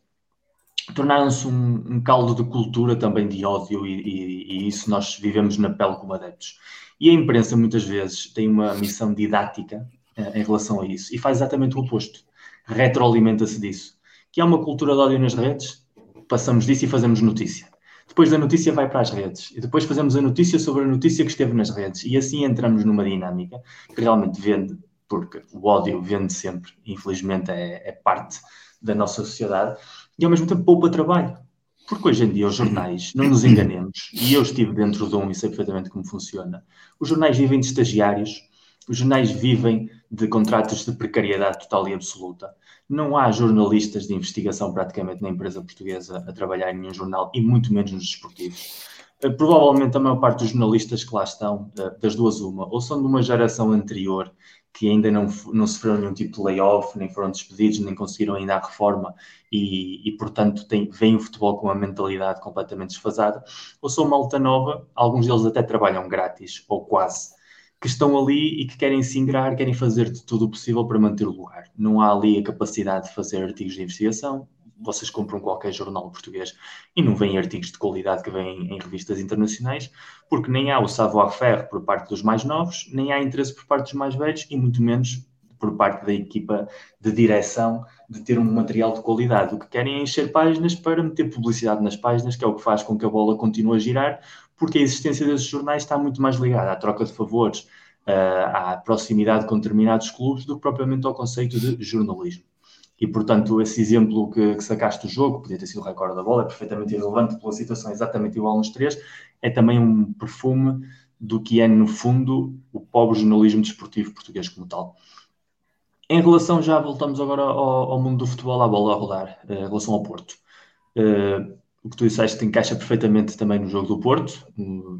S2: tornaram-se um, um, caldo de cultura também de ódio e, e, e isso nós vivemos na pele como adeptos. E a imprensa, muitas vezes, tem uma missão didática uh, em relação a isso e faz exatamente o oposto. Retroalimenta-se disso. Que há uma cultura de ódio nas redes, passamos disso e fazemos notícia. Depois da notícia vai para as redes. E depois fazemos a notícia sobre a notícia que esteve nas redes. E assim entramos numa dinâmica que realmente vende, porque o ódio vende sempre. Infelizmente é, é parte da nossa sociedade. E ao mesmo tempo poupa trabalho porque hoje em dia os jornais, não nos enganemos, e eu estive dentro de um e sei perfeitamente como funciona, os jornais vivem de estagiários, os jornais vivem de contratos de precariedade total e absoluta. Não há jornalistas de investigação praticamente na empresa portuguesa a trabalhar em nenhum jornal, e muito menos nos desportivos. Eh, provavelmente a maior parte dos jornalistas que lá estão, eh, das duas uma, ou são de uma geração anterior que ainda não, não sofreram nenhum tipo de layoff, nem foram despedidos, nem conseguiram ainda a reforma e, e portanto, tem, veem o futebol com uma mentalidade completamente desfasada, ou são malta nova, alguns deles até trabalham grátis, ou quase, que estão ali e que querem se ingrar, querem fazer de tudo o possível para manter o lugar. Não há ali a capacidade de fazer artigos de investigação, vocês compram qualquer jornal português e não vêm artigos de qualidade que vêm em revistas internacionais, porque nem há o savoir-faire por parte dos mais novos, nem há interesse por parte dos mais velhos e muito menos por parte da equipa de direção de ter um material de qualidade. O que querem é encher páginas para meter publicidade nas páginas, que é o que faz com que a bola continue a girar, porque a existência desses jornais está muito mais ligada à troca de favores, à proximidade com determinados clubes, do que propriamente ao conceito de jornalismo. E, portanto, esse exemplo que, que sacaste do jogo, podia ter sido o recorde da bola, é perfeitamente irrelevante pela situação exatamente igual nos três, é também um perfume do que é, no fundo, o pobre jornalismo desportivo português como tal. Em relação, já voltamos agora ao, ao mundo do futebol, à bola a rodar, eh, em relação ao Porto. Uh, o que tu disseste encaixa perfeitamente também no jogo do Porto.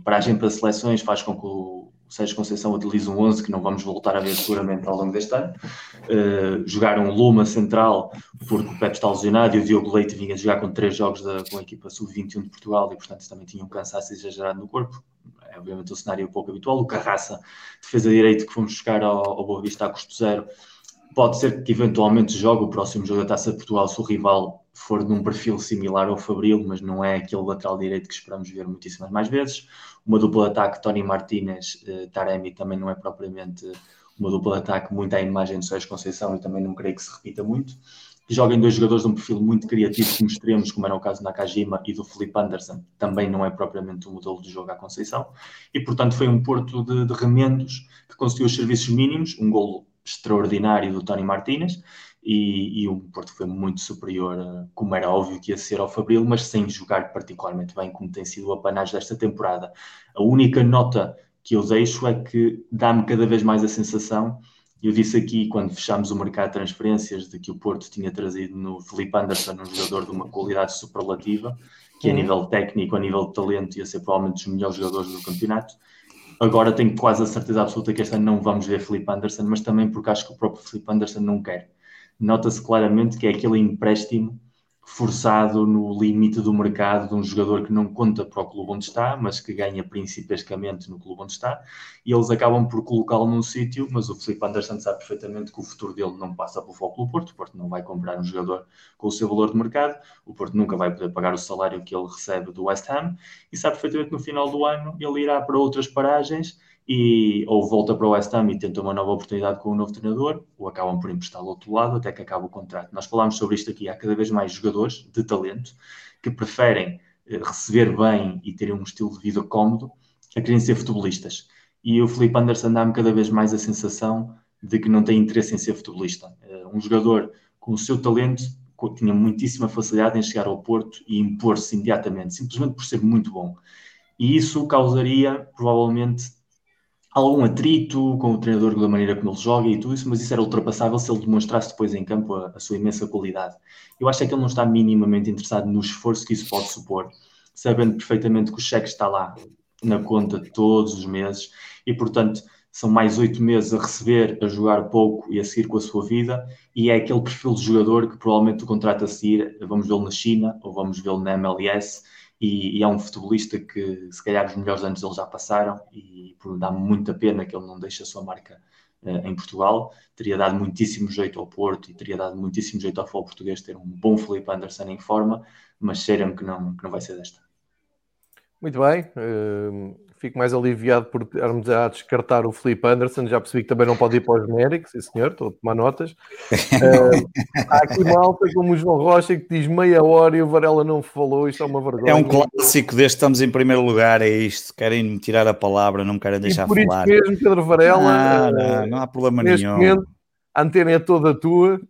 S2: Para a gente, para seleções, faz com que o o Sérgio Conceição utiliza um 11 que não vamos voltar a ver seguramente ao longo deste ano. Uh, jogaram Luma central, porque o Pepe está lesionado e o Diogo Leite vinha jogar com três jogos da, com a equipa sub-21 de Portugal e, portanto, também tinha um cansaço exagerado no corpo. É obviamente um cenário pouco habitual. O Carraça, defesa direito que fomos buscar ao, ao Boa Vista a custo zero, pode ser que eventualmente jogue o próximo jogo da Taça Portugal se o rival for num perfil similar ao Fabril, mas não é aquele lateral direito que esperamos ver muitíssimas mais vezes. Uma dupla de ataque, Tony Martínez, eh, Taremi, também não é propriamente uma dupla de ataque muito à imagem do Sérgio Conceição e também não creio que se repita muito. Joguem dois jogadores de um perfil muito criativo como extremos, como era o caso do Nakajima e do Felipe Anderson, também não é propriamente um modelo de jogo à Conceição. E, portanto, foi um porto de, de remendos que conseguiu os serviços mínimos, um golo extraordinário do Tony Martínez, e, e, o Porto foi muito superior, como era óbvio que ia ser ao Fabril, mas sem jogar particularmente bem, como tem sido o apanagem desta temporada. A única nota que eu deixo é que dá-me cada vez mais a sensação, eu disse aqui quando fechámos o mercado de transferências, de que o Porto tinha trazido no Felipe Anderson um jogador de uma qualidade superlativa, que a uhum. nível técnico, a nível de talento, ia ser provavelmente dos melhores jogadores do campeonato. Agora tenho quase a certeza absoluta que este ano não vamos ver Felipe Anderson, mas também porque acho que o próprio Felipe Anderson não quer. Nota-se claramente que é aquele empréstimo forçado no limite do mercado de um jogador que não conta para o clube onde está, mas que ganha principescamente no clube onde está, e eles acabam por colocá-lo num sítio, mas o Felipe Anderson sabe perfeitamente que o futuro dele não passa pelo foco do Porto, o Porto não vai comprar um jogador com o seu valor de mercado, o Porto nunca vai poder pagar o salário que ele recebe do West Ham, e sabe perfeitamente que no final do ano ele irá para outras paragens e ou volta para o West Ham e tenta uma nova oportunidade com um novo treinador, ou acabam por emprestá-lo ao outro lado até que acaba o contrato. Nós falámos sobre isto aqui, há cada vez mais jogadores de talento que preferem eh, receber bem e terem um estilo de vida cómodo a querem ser futebolistas. E o Felipe Anderson dá-me cada vez mais a sensação de que não tem interesse em ser futebolista. Eh, um jogador com o seu talento tinha muitíssima facilidade em chegar ao Porto e impor-se imediatamente, simplesmente por ser muito bom. E isso causaria, provavelmente, algum atrito com o treinador da maneira como ele joga e tudo isso, mas isso era ultrapassável se ele demonstrasse depois em campo a, a sua imensa qualidade. Eu acho é que ele não está minimamente interessado no esforço que isso pode supor, sabendo perfeitamente que o cheque está lá na conta todos os meses e, portanto, são mais oito meses a receber, a jogar pouco e a seguir com a sua vida, e é aquele perfil de jogador que provavelmente o contrato a seguir vamos vê-lo na China ou vamos vê-lo na MLS e, e, é um futebolista que se calhar os melhores anos dele já passaram e dá-me muita pena que ele não deixe a sua marca uh, em Portugal. Teria dado muitíssimo jeito ao Porto e teria dado muitíssimo jeito ao futebol português ter um bom Felipe Anderson em forma, mas cheira-me que não, que não vai ser desta.
S1: Muito bem, uh, fico mais aliviado por termos a descartar o Felipe Anderson. Já percebi que também não pode ir para os genéricos, sim senhor, estou a tomar notas. Uh, há aqui malta como o João Rocha que diz meia hora e o Varela não falou, isto é uma vergonha.
S3: É um clássico deste, estamos em primeiro lugar, é isto. Querem me tirar a palavra, não me querem deixar
S1: e por
S3: falar.
S1: Isso mesmo, Pedro Varela.
S3: Não, não, não há problema nenhum.
S1: Momento, a antena é toda tua.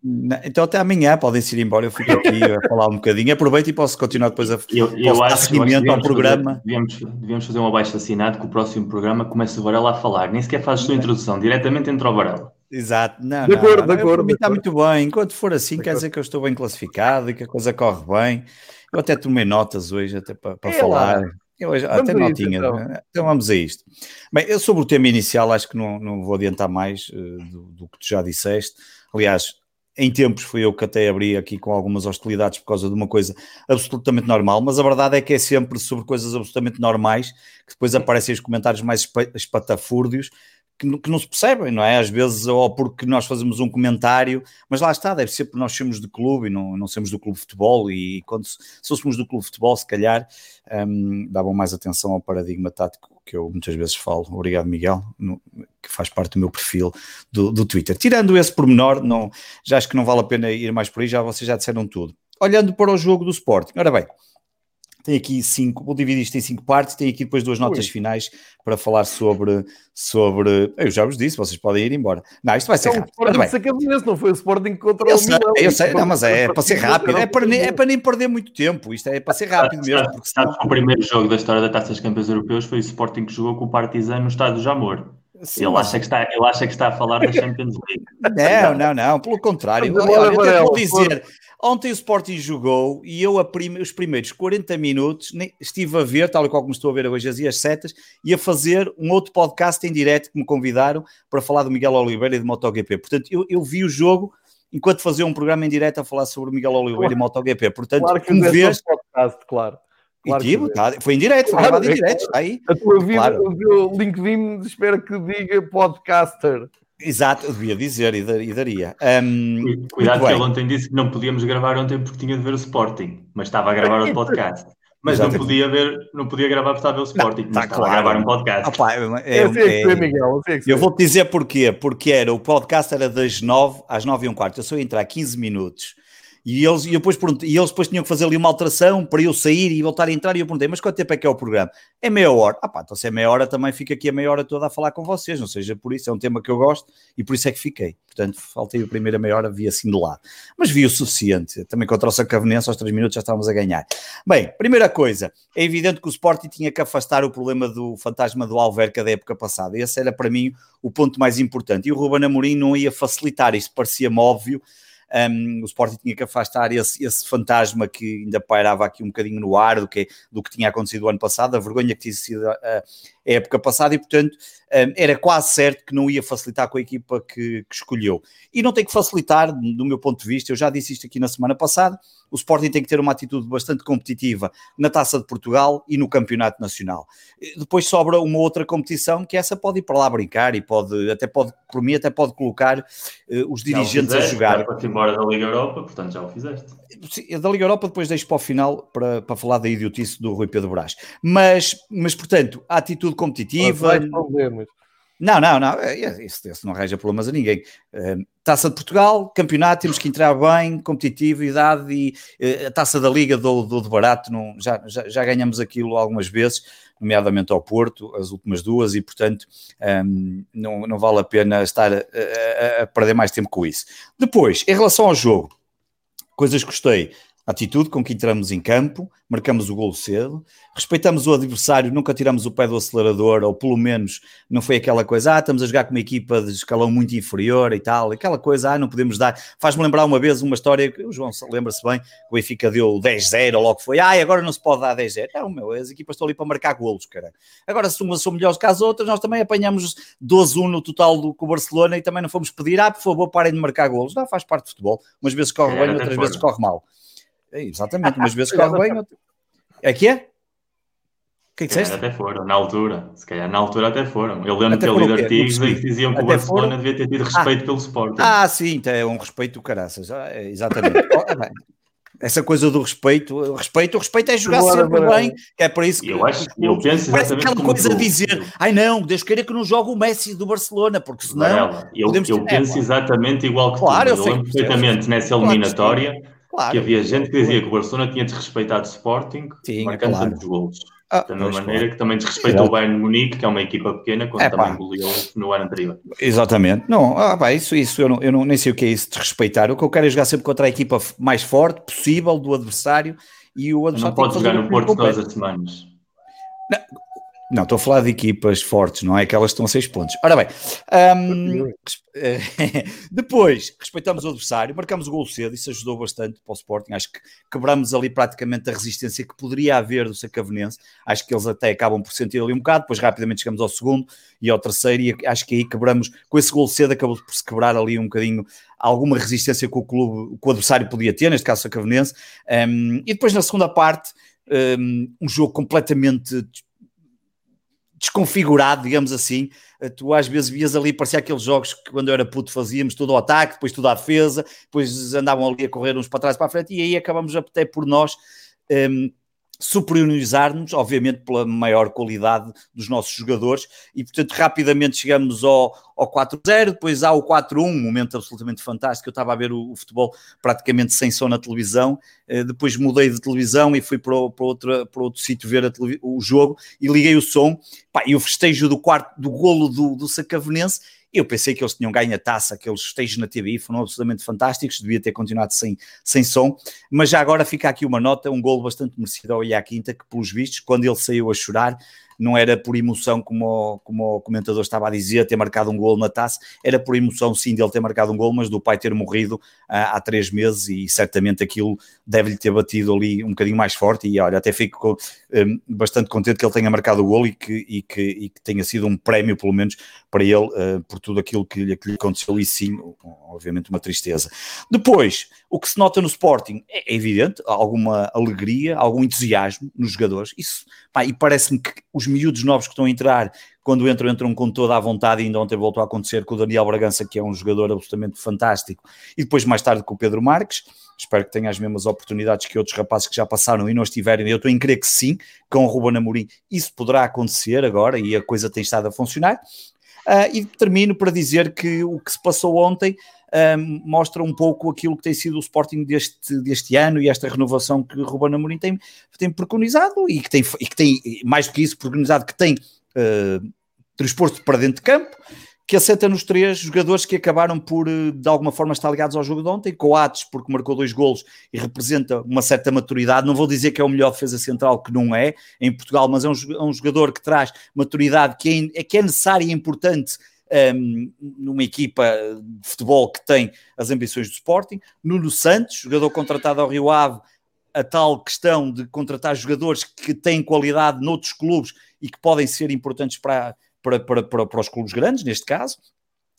S3: Então até amanhã podem se ir embora, eu fico aqui a falar um bocadinho. Aproveito e posso continuar depois a
S2: eu, eu acho, seguimento ao programa. Fazer, devíamos, devíamos fazer um abaixo assinado que o próximo programa comece o Varela a falar. Nem sequer faz a sua introdução, diretamente entra o Varela.
S3: Exato, não,
S1: de acordo, não, de acordo.
S3: Está muito bem. Enquanto for assim, quer dizer que eu estou bem classificado e que a coisa corre bem. Eu até tomei notas hoje até para, para falar. Lá. Eu, até notinha. Então. Né? então. vamos a isto. Bem, eu sobre o tema inicial acho que não, não vou adiantar mais uh, do, do, que tu já disseste. Aliás, em tempos fui eu que até abri aqui com algumas hostilidades por causa de uma coisa absolutamente normal, mas a verdade é que é sempre sobre coisas absolutamente normais que depois aparecem os comentários mais espatafúrdios que, que, não se percebem, não é? Às vezes, ou porque nós fazemos um comentário, mas lá está, deve ser porque nós somos de clube e não, não somos do clube de futebol. E quando se, se fôssemos do clube de futebol, se calhar um, davam mais atenção ao paradigma tático que eu muitas vezes falo. Obrigado, Miguel, no, que faz parte do meu perfil do, do Twitter. Tirando esse pormenor, não, já acho que não vale a pena ir mais por aí, já vocês já disseram tudo. Olhando para o jogo do Sporting, ora bem, tem aqui cinco, vou dividir isto em cinco partes, tem aqui depois duas notas Ui. finais para falar sobre, sobre. Eu já vos disse, vocês podem ir embora. Não, isto vai ser rápido.
S1: Sporting não foi o Sporting contra
S3: eu
S1: o
S3: sei, Milão. Eu sei, não, mas é, é para ser rápido, é para, nem, é para nem perder muito tempo, isto é para ser rápido mesmo.
S2: Porque senão... O primeiro jogo da história da Taça dos Campeões Europeus foi o Sporting que jogou com o Partizan no estádio do Jamor. Sim, ele, acha que está, ele acha que está a falar da Champions League.
S3: Não, não, não, pelo contrário. Olha, eu até vou dizer, Ontem o Sporting jogou e eu prime, os primeiros 40 minutos nem, estive a ver, tal e qual como estou a ver hoje as setas, e a fazer um outro podcast em direto que me convidaram para falar do Miguel Oliveira e do MotoGP. Portanto, eu, eu vi o jogo enquanto fazia um programa em direto a falar sobre o Miguel Oliveira claro. e MotoGP. Portanto,
S1: claro que como vês... Podcast, claro.
S3: Claro e tipo, tá, foi em direto, foi claro, gravado em direto, está aí.
S1: A tua vida, claro. o LinkedIn espero que diga podcaster.
S3: Exato, eu devia dizer e daria.
S2: Um, Cuidado que ele ontem disse que não podíamos gravar ontem porque tinha de ver o Sporting, mas estava a gravar o podcast. Mas não podia ver, não podia gravar porque estava a ver o Sporting, não, mas tá claro. a gravar um podcast. Opa,
S1: é, é, é, é, Miguel,
S3: eu, eu vou-te dizer porquê. Porque era, o podcast era das 9 às 9 e um quarto. Eu só ia entrar 15 minutos e eles, e, depois, e eles depois tinham que fazer ali uma alteração para eu sair e voltar a entrar. E eu perguntei, mas quanto tempo é que é o programa? É meia hora. Ah pá, então se é meia hora também fico aqui a meia hora toda a falar com vocês. Não seja por isso, é um tema que eu gosto e por isso é que fiquei. Portanto, faltei a primeira meia hora, vi assim de lado. Mas vi o suficiente. Também contra o Sacavenense, aos três minutos já estávamos a ganhar. Bem, primeira coisa, é evidente que o Sporting tinha que afastar o problema do fantasma do Alverca da época passada. Esse era para mim o ponto mais importante. E o Ruben Amorim não ia facilitar, isso parecia-me óbvio um, o Sporting tinha que afastar esse, esse, fantasma que ainda pairava aqui um bocadinho no ar do que, do que tinha acontecido o ano passado, a vergonha que tinha sido a, a época passada, e portanto um, era quase certo que não ia facilitar com a equipa que, que escolheu. E não tem que facilitar, do meu ponto de vista, eu já disse isto aqui na semana passada, o Sporting tem que ter uma atitude bastante competitiva na Taça de Portugal e no Campeonato Nacional. Depois sobra uma outra competição que essa pode ir para lá brincar e pode, até pode, por mim, até pode colocar uh, os dirigentes fizeste, a jogar.
S2: Para embora da Liga Europa, portanto já o fizeste.
S3: Sim, da Liga Europa depois deixo para o final para, para falar da idiotice do Rui Pedro Brás. Mas, mas portanto, a atitude competitiva. Não, não, não, é, é, isso, isso não arranja problemas a ninguém. Uh, taça de Portugal, campeonato, temos que entrar bem, competitividade e uh, a taça da Liga do, do de barato, não, já, já, já, ganhamos aquilo algumas vezes, nomeadamente ao Porto, as últimas duas, e portanto um, ehm, não, não vale a pena estar a, a, a perder mais tempo com isso. Depois, em relação ao jogo, coisas que gostei atitude com que entramos em campo, marcamos o golo cedo, respeitamos o adversário, nunca tiramos o pé do acelerador, ou pelo menos não foi aquela coisa, ah, estamos a jogar com uma equipa de escalão muito inferior e tal, aquela coisa, ah, não podemos dar. Faz-me lembrar uma vez uma história que o João lembra-se bem, que o Benfica deu 10-0, logo foi, ah, agora não se pode dar 10-0. Não, meu, as equipas estão ali para marcar golos, cara. Agora, se umas são melhores que as outras, nós também apanhamos 12-1 no total do, com o Barcelona e também não fomos pedir, ah, por favor, parem de marcar golos. Não, faz parte do futebol. Umas vezes corre bem, outras vezes corre mal. É, exatamente, umas vezes corre bem. Outro... É que é? O
S2: que é que disseste? Até foram, na altura. Se calhar na altura até foram. Eu lembro até que eu li artigos em que diziam que até o Barcelona foram... devia ter tido respeito ah. pelo Sporting.
S3: Ah, sim, então é um respeito do caraças. Ah, é, exatamente. Essa coisa do respeito, o respeito, o respeito é jogar Boa, sempre bem, que é para isso que
S2: eu acho, eu penso parece
S3: aquela coisa de dizer, ai não, Deus queira que não jogue o Messi do Barcelona, porque senão
S2: eu, podemos... eu penso é, exatamente igual que claro, tu, eu, eu lembro perfeitamente nessa eliminatória Claro. Que havia gente que dizia que o Barcelona tinha desrespeitado o Sporting, tinha, marcando claro. tantos gols. Ah, da mesma maneira claro. que também desrespeitou o Bayern Munique, que é uma equipa pequena, quando é, também goleou no ano anterior.
S3: Exatamente. Não, ah, pá, isso, isso eu, não, eu não, nem sei o que é isso, desrespeitar. O que eu quero é jogar sempre contra a equipa mais forte possível do adversário e o adversário.
S2: Não pode jogar no Porto todas as semanas.
S3: Não, não, estou a falar de equipas fortes, não é que estão a 6 pontos. Ora bem, um, depois respeitamos o adversário, marcamos o gol cedo, isso ajudou bastante para o Sporting. Acho que quebramos ali praticamente a resistência que poderia haver do Sacavenense. Acho que eles até acabam por sentir ali um bocado, depois rapidamente chegamos ao segundo e ao terceiro, e acho que aí quebramos, com esse gol cedo, acabou por se quebrar ali um bocadinho alguma resistência que o clube, que o adversário podia ter, neste caso o Sacavenense. Um, e depois na segunda parte, um, um jogo completamente desconfigurado, digamos assim. Eh, tu às vezes vias ali, parecia aqueles jogos que quando eu era puto fazíamos tudo ao ataque, depois tudo à defesa, depois andavam ali a correr uns para trás para a frente, e aí acabamos até por nós um, ehm, superiorizar-nos, obviamente pela maior qualidade dos nossos jogadores, e portanto rapidamente chegamos ao, ao 4-0, depois há o 4-1, um momento absolutamente fantástico, eu estava a ver o, o futebol praticamente sem som na televisão, uh, depois mudei de televisão e fui para, para, outra, para outro sítio ver o jogo, e liguei o som, pá, e o festejo do quarto, do golo do, do Sacavenense, eu pensei que eles tinham ganho a taça, aqueles festejos na TV foram absolutamente fantásticos, devia ter continuado sem, sem som, mas já agora fica aqui uma nota, um golo bastante merecido ao Ia Quinta, que pelos vistos, quando ele saiu a chorar, não era por emoção, como o, como o comentador estava a dizer, ter marcado um gol na taça, era por emoção sim dele ter marcado um gol, mas do pai ter morrido uh, há três meses e certamente aquilo deve-lhe ter batido ali um bocadinho mais forte e olha, até fico um, bastante contente que ele tenha marcado o gol e que, e que, e que tenha sido um prémio, pelo menos, para ele, uh, por tudo aquilo que lhe, que lhe aconteceu e sim, obviamente uma tristeza. Depois, o que se nota no Sporting é, é evidente, alguma alegria, algum entusiasmo nos jogadores, isso, pá, e parece-me que os miúdos novos que estão a entrar, quando entram, entram com toda a vontade, ainda ontem voltou a acontecer com o Daniel Bragança, que é um jogador absolutamente fantástico, e depois mais tarde com o Pedro Marques, espero que tenha as mesmas oportunidades que outros rapazes que já passaram e não estiverem, eu estou em crer que sim, com o Ruben Amorim, isso poderá acontecer agora, e a coisa tem estado a funcionar, uh, e termino para dizer que o que se passou ontem mostra um pouco aquilo que tem sido o Sporting deste, deste ano e esta renovação que Ruben Amorim tem, tem preconizado e que tem, e que tem, mais do que isso, preconizado que tem uh, transposto para dentro de campo, que assenta nos três jogadores que acabaram por, eh, de alguma forma, estar ligados ao jogo de ontem. Coates, porque marcou dois golos e representa uma certa maturidade. Não vou dizer que é o melhor defesa central, que não é, em Portugal, mas é um, é jogador que traz maturidade que é, que é necessária e importante um, numa equipa de futebol que tem as ambições do Sporting. Nuno Santos, jogador contratado ao Rio Ave, a tal questão de contratar jogadores que têm qualidade noutros clubes e que podem ser importantes para, para, para, para, para os clubes grandes, neste caso.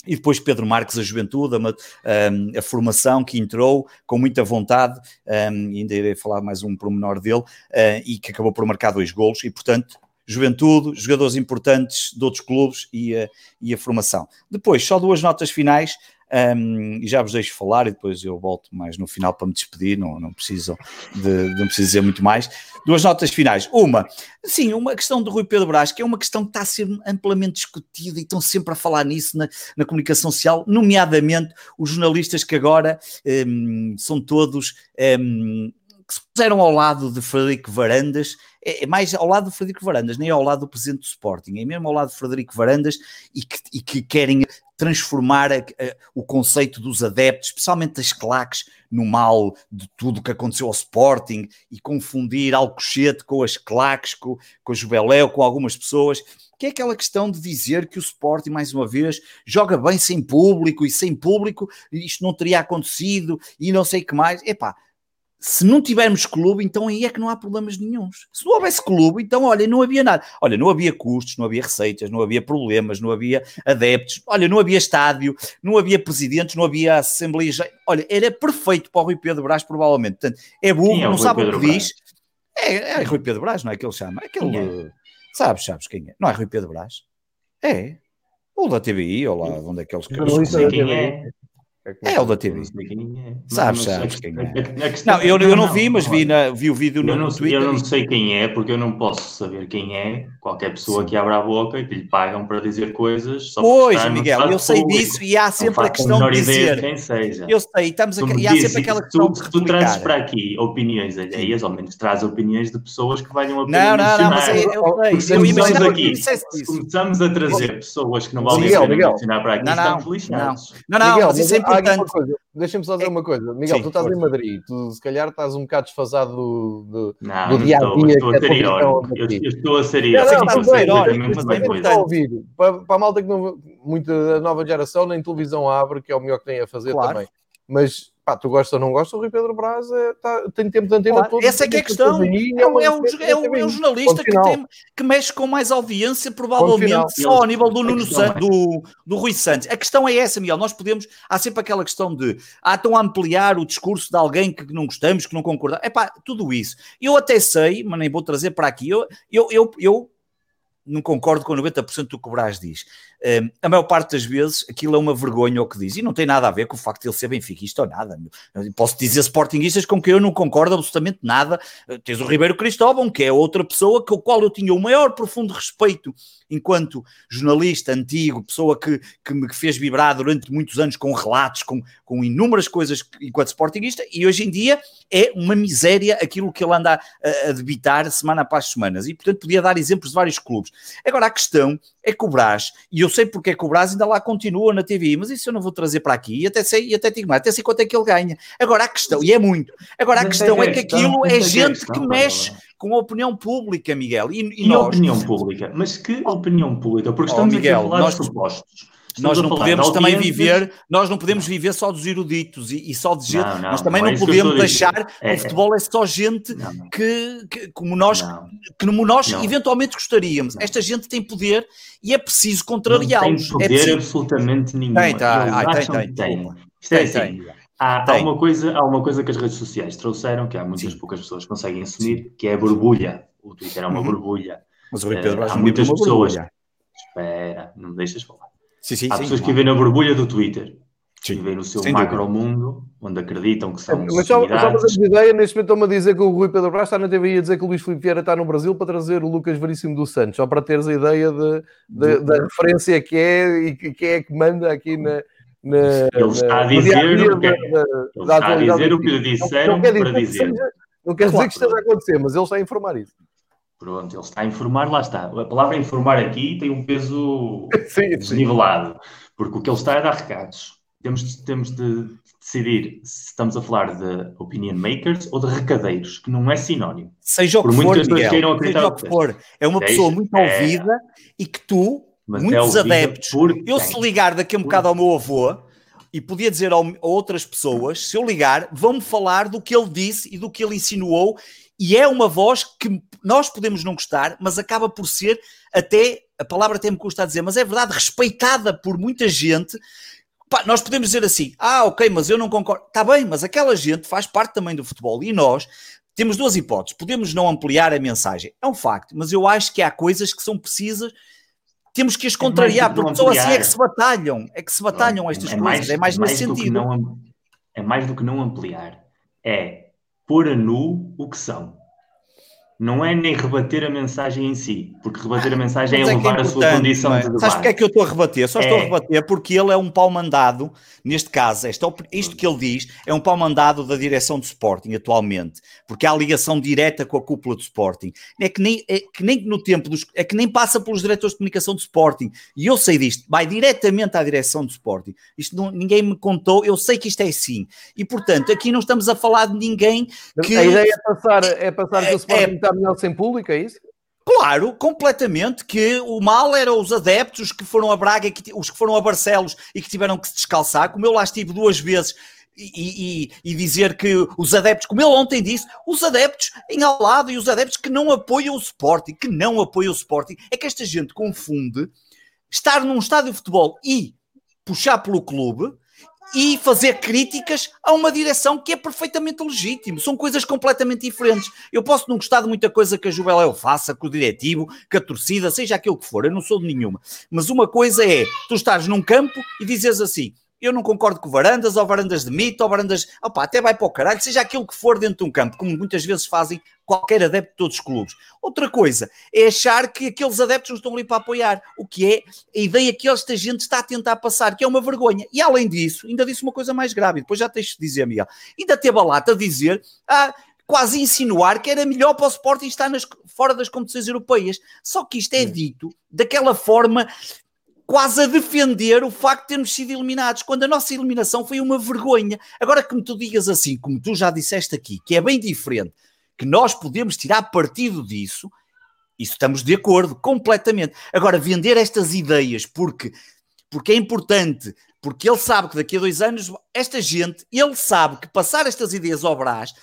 S3: E depois Pedro Marques, a juventude, a, a, formação que entrou com muita vontade, um, ainda irei falar mais um pormenor dele, uh, e que acabou por marcar dois golos, e portanto juventude, jogadores importantes de outros clubes e a, e a formação. Depois, só duas notas finais. Um, e já vos deixo falar e depois eu volto mais no final para me despedir, não, não, preciso, de, não preciso dizer muito mais. Duas notas finais. Uma, sim, uma questão do Rui Pedro Brás, que é uma questão que está a ser amplamente discutida e estão sempre a falar nisso na, na comunicação social, nomeadamente os jornalistas que agora um, são todos um, que se puseram ao lado de Frederico Varandas é, é, mais ao lado do Frederico Varandas, nem ao lado do presidente do Sporting, é mesmo ao lado de Frederico Varandas e que, e que querem transformar a, a, o conceito dos adeptos, especialmente das claques, no mal de tudo o que aconteceu ao Sporting e confundir Alcochete com as claques, com, com a Jubeléu, com algumas pessoas que é aquela questão de dizer que o Sporting, mais uma vez, joga bem sem público e sem público isto não teria acontecido e não sei o que mais. Epá, se não tivermos clube, então aí é que não há problemas nenhums. Se não houvesse clube, então olha, não havia nada. Olha, não havia custos, não havia receitas, não havia problemas, não havia adeptos, olha, não havia estádio, não havia presidentes, não havia assembleias. Olha, era perfeito para o Rui Pedro Brás, provavelmente. Portanto, é burro, é não sabe o que diz. É, é, Rui Pedro Brás, não é que ele chama? Aquele. É? Sabes, sabes quem é? Não é Rui Pedro Brás? É. Ou da TVI, ou lá onde é que eles.
S2: Não sei quem é.
S3: É, é o da TV. Sabes, sabes quem é. Não, eu, eu não vi, mas vi, na, vi o vídeo no,
S2: eu não,
S3: Twitter.
S2: Eu não sei quem é, porque eu não posso saber quem é. Qualquer pessoa Sim. que abra a boca e que lhe pagam para dizer coisas.
S3: Só pois, Miguel, eu sei público. disso e há sempre a questão de dizer.
S2: quem seja.
S3: Eu sei, estamos a, e há sempre aquela questão
S2: tu, de tu trazes para aqui opiniões alheias, ao menos traz opiniões de pessoas que valham a
S3: pena Não, não, não, mas é, eu sei. Eu
S2: imaginava aqui, se começamos a trazer pessoas que não valem a pena mencionar para aqui, estamos lixados.
S3: Não, não, mas isso é importante.
S1: Deixa-me só dizer é, uma coisa, Miguel, Sim, tu estás em Madrid, tu se calhar estás um bocado desfasado do, do, não, do dia a dia.
S2: Estou, estou, a eu, eu estou a ser irónico.
S1: Não, não, é. Ouvir. Para, para a malta que não, muita nova geração, nem televisão abre, que é o melhor que tem a fazer claro. também. Mas pá, tu gostas ou não gostas, o Rui Pedro Braz é, tá, tem tempo de antena
S3: claro, todo. Essa é que é a questão. Aí, é, é, o, é, o, é, o, é o jornalista que, tem, que mexe com mais audiência, provavelmente, só ao nível do, Nuno San, do, do Rui Santos. A questão é essa, Miguel. Nós podemos. Há sempre aquela questão de. Ah, estão a ampliar o discurso de alguém que não gostamos, que não concordamos. É pá, tudo isso. Eu até sei, mas nem vou trazer para aqui. Eu, eu, eu, eu não concordo com 90% do que o Braz diz. A maior parte das vezes aquilo é uma vergonha o que diz, e não tem nada a ver com o facto de ele ser benfiquista ou nada. Posso dizer sportinguistas com quem eu não concordo absolutamente nada. Tens o Ribeiro Cristóvão, que é outra pessoa com a qual eu tinha o maior profundo respeito enquanto jornalista antigo, pessoa que, que me fez vibrar durante muitos anos com relatos, com, com inúmeras coisas enquanto sportinguista, e hoje em dia é uma miséria aquilo que ele anda a, a debitar semana após semanas. E portanto podia dar exemplos de vários clubes. Agora a questão é que o Brás, e eu sei porque é que o Brás ainda lá continua na TV, mas isso eu não vou trazer para aqui, e até sei, e até digo mais, até sei quanto é que ele ganha. Agora a questão, e é muito, agora a questão é que aquilo é gente que mexe com a opinião pública, Miguel.
S2: E, e, nós... opinião pública? Mas que opinião pública? Porque estamos oh, Miguel, a falar nós... de propostos
S3: nós não podemos também viver, nós não podemos viver só dos eruditos e, e só de gente, não, não, nós também não, é podemos deixar é, o futebol é só gente que, que, como nós, que como nós eventualmente gostaríamos. Esta gente tem poder e é preciso contrariá-los.
S2: Não tem poder
S3: é
S2: absolutamente nenhum. Tem,
S3: tá, tem, tem,
S2: tem. Isto é tem, assim. Há, há, uma coisa, há uma coisa que as redes sociais trouxeram, que há muitas Sim. poucas pessoas que conseguem assumir, Sim. que é a borbulha. O Twitter é uma uhum. borbulha.
S3: Mas o Pedro, uh,
S2: há muitas pessoas. Borbulha. Espera, não me deixas falar. Sim, sim, Há sim, pessoas que vivem na borbulha do Twitter. Sim. Vivem no seu macro-mundo, onde acreditam que são
S1: Mas só, só para teres ideia, neste momento estão-me a dizer que o Rui Pedro Brás está na TV a dizer que o Luís Filipe Vieira está no Brasil para trazer o Lucas Veríssimo dos Santos, só para teres a ideia de, de, da referência que é e que, que é que manda aqui na... na
S2: ele está a dizer, o que, é- ele está a dizer o que lhe disseram não, para dizer.
S1: Não quer dizer que esteja a acontecer, mas ele está a informar isso.
S2: Pronto, ele está a informar, lá está. A palavra informar aqui tem um peso sim, desnivelado, porque o que ele está é a dar recados. Temos, temos de decidir se estamos a falar de opinion makers ou de recadeiros, que não é sinónimo.
S3: Seja o que for, Miguel, seja o que for. É uma pessoa muito é... ouvida e que tu, Mas muitos é adeptos, eu se ligar daqui a um bocado ao meu avô, e podia dizer a outras pessoas, se eu ligar, vão-me falar do que ele disse e do que ele insinuou e é uma voz que nós podemos não gostar, mas acaba por ser até, a palavra até me custa a dizer, mas é verdade, respeitada por muita gente. Pá, nós podemos dizer assim, ah, ok, mas eu não concordo. Está bem, mas aquela gente faz parte também do futebol e nós temos duas hipóteses. Podemos não ampliar a mensagem, é um facto, mas eu acho que há coisas que são precisas temos que as é contrariar, é porque só assim é que se batalham, é que se batalham estas é coisas,
S2: mais,
S3: é mais,
S2: mais
S3: nesse sentido.
S2: Não, é mais do que não ampliar, é pôr a nu o que são não é nem rebater a mensagem em si, porque rebater a mensagem é, é levar é a sua condição é? de debate.
S3: Sabes porque é que eu estou a rebater? Só estou a é. rebater porque ele é um pau mandado, neste caso, esta, isto que ele diz é um pau mandado da direção do Sporting atualmente, porque há ligação direta com a cúpula do Sporting. É que nem, é que nem no tempo dos, é que nem passa pelos diretores de comunicação do Sporting. E eu sei disto, vai diretamente à direção do Sporting. Isto não, ninguém me contou, eu sei que isto é assim. E portanto, aqui não estamos a falar de ninguém que.
S1: A ideia é passar, é passar que o Sporting está melhor sem público, é isso?
S3: Claro, completamente, que o mal eram os adeptos, os que foram a Braga, os que foram a Barcelos e que tiveram que se descalçar, como eu lá estive duas vezes e, e, e, dizer que os adeptos, como ele ontem disse, os adeptos em ao lado e os adeptos que não apoiam o Sporting, que não apoiam o Sporting, é que esta gente confunde estar num estádio de futebol e puxar pelo clube e fazer críticas a uma direção que é perfeitamente legítimo. São coisas completamente diferentes. Eu posso não gostar de muita coisa que a Juveléu faça, que o diretivo, que a torcida, seja aquilo que for, eu não sou de nenhuma. Mas uma coisa é, tu estás num campo e dizes assim, eu não concordo com varandas, ou varandas de mito, ou varandas. Opa, até vai para o caralho, seja aquilo que for dentro de um campo, como muitas vezes fazem qualquer adepto de todos os clubes. Outra coisa é achar que aqueles adeptos não estão ali para apoiar, o que é a ideia que esta gente está a tentar passar, que é uma vergonha. E além disso, ainda disse uma coisa mais grave, depois já tens de dizer, Miguel, ainda teve a lata a dizer. Ah, quase insinuar que era melhor para o Sporting estar nas, fora das competições europeias. Só que isto é dito daquela forma quase a defender o facto de termos sido eliminados, quando a nossa eliminação foi uma vergonha. Agora que me tu digas assim, como tu já disseste aqui, que é bem diferente, que nós podemos tirar partido disso, isso estamos de acordo, completamente. Agora, vender estas ideias porque, porque é importante, porque ele sabe que daqui a dois anos, esta gente, ele sabe que passar estas ideias ao Brás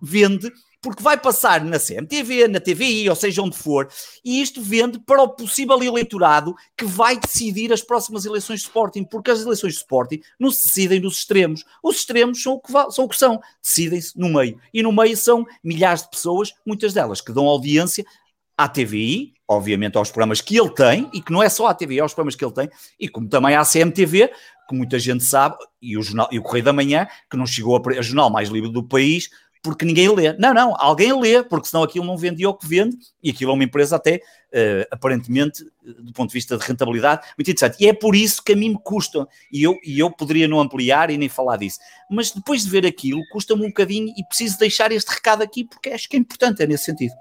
S3: vende porque vai passar na CMTV, na TVI, ou seja onde for, e isto vende para o possível eleitorado que vai decidir as próximas eleições de Sporting, porque as eleições de Sporting não se decidem nos extremos. Os extremos são o que, são, o que são, decidem-se no meio. E no meio são milhares de pessoas, muitas delas que dão audiência à TVI, obviamente aos programas que ele tem, e que não é só à TVI, aos programas que ele tem, e como também à CMTV, que muita gente sabe, e o, jornal, e o Correio da Manhã, que não chegou a, a jornal mais livre do país, porque ninguém lê. Não, não, alguém lê, porque senão aquilo não vendia o que vende, e aquilo é uma empresa até, uh, aparentemente, do ponto de vista de rentabilidade, muito interessante. E é por isso que a mim me custa, e eu, e eu poderia não ampliar e nem falar disso, mas depois de ver aquilo, custa-me um bocadinho e preciso deixar este recado aqui, porque acho que é importante, é nesse sentido.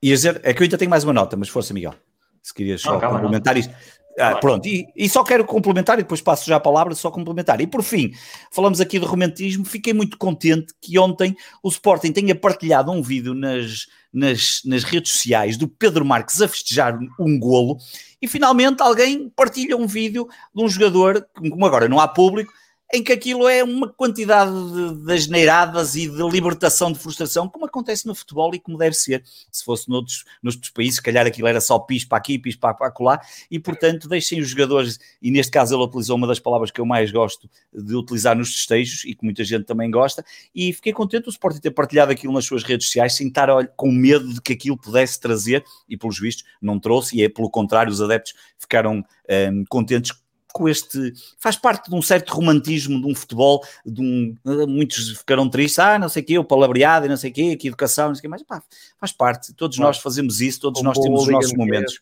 S3: Ia dizer, é que eu ainda tenho mais uma nota, mas força, Miguel. Se querias só oh, complementar isto. Ah, pronto, e, e, só quero complementar, e depois passo já a palavra, só complementar. E por fim, falamos aqui de romantismo, fiquei muito contente que ontem o Sporting tenha partilhado um vídeo nas, nas, nas redes sociais do Pedro Marques a festejar um golo, e finalmente alguém partilha um vídeo de um jogador, como agora não há público, em que aquilo é uma quantidade de, de asneiradas e de libertação de frustração, como acontece no futebol e como deve ser. Se fosse noutros, noutros países, se calhar aquilo era só pis para aqui, pis para, para e portanto deixem os jogadores, e neste caso ele utilizou uma das palavras que eu mais gosto de utilizar nos festejos e que muita gente também gosta, e fiquei contente o Sporting ter partilhado aquilo nas suas redes sociais sem estar com medo de que aquilo pudesse trazer, e pelos vistos não trouxe, e é pelo contrário, os adeptos ficaram um, contentes com este. faz parte de um certo romantismo de um futebol, de um, muitos ficaram tristes, ah, não sei o quê, o palavreado e não sei o quê, que educação, não sei o quê, mas pá, faz parte, todos nós fazemos isso, todos nós temos os nossos momentos.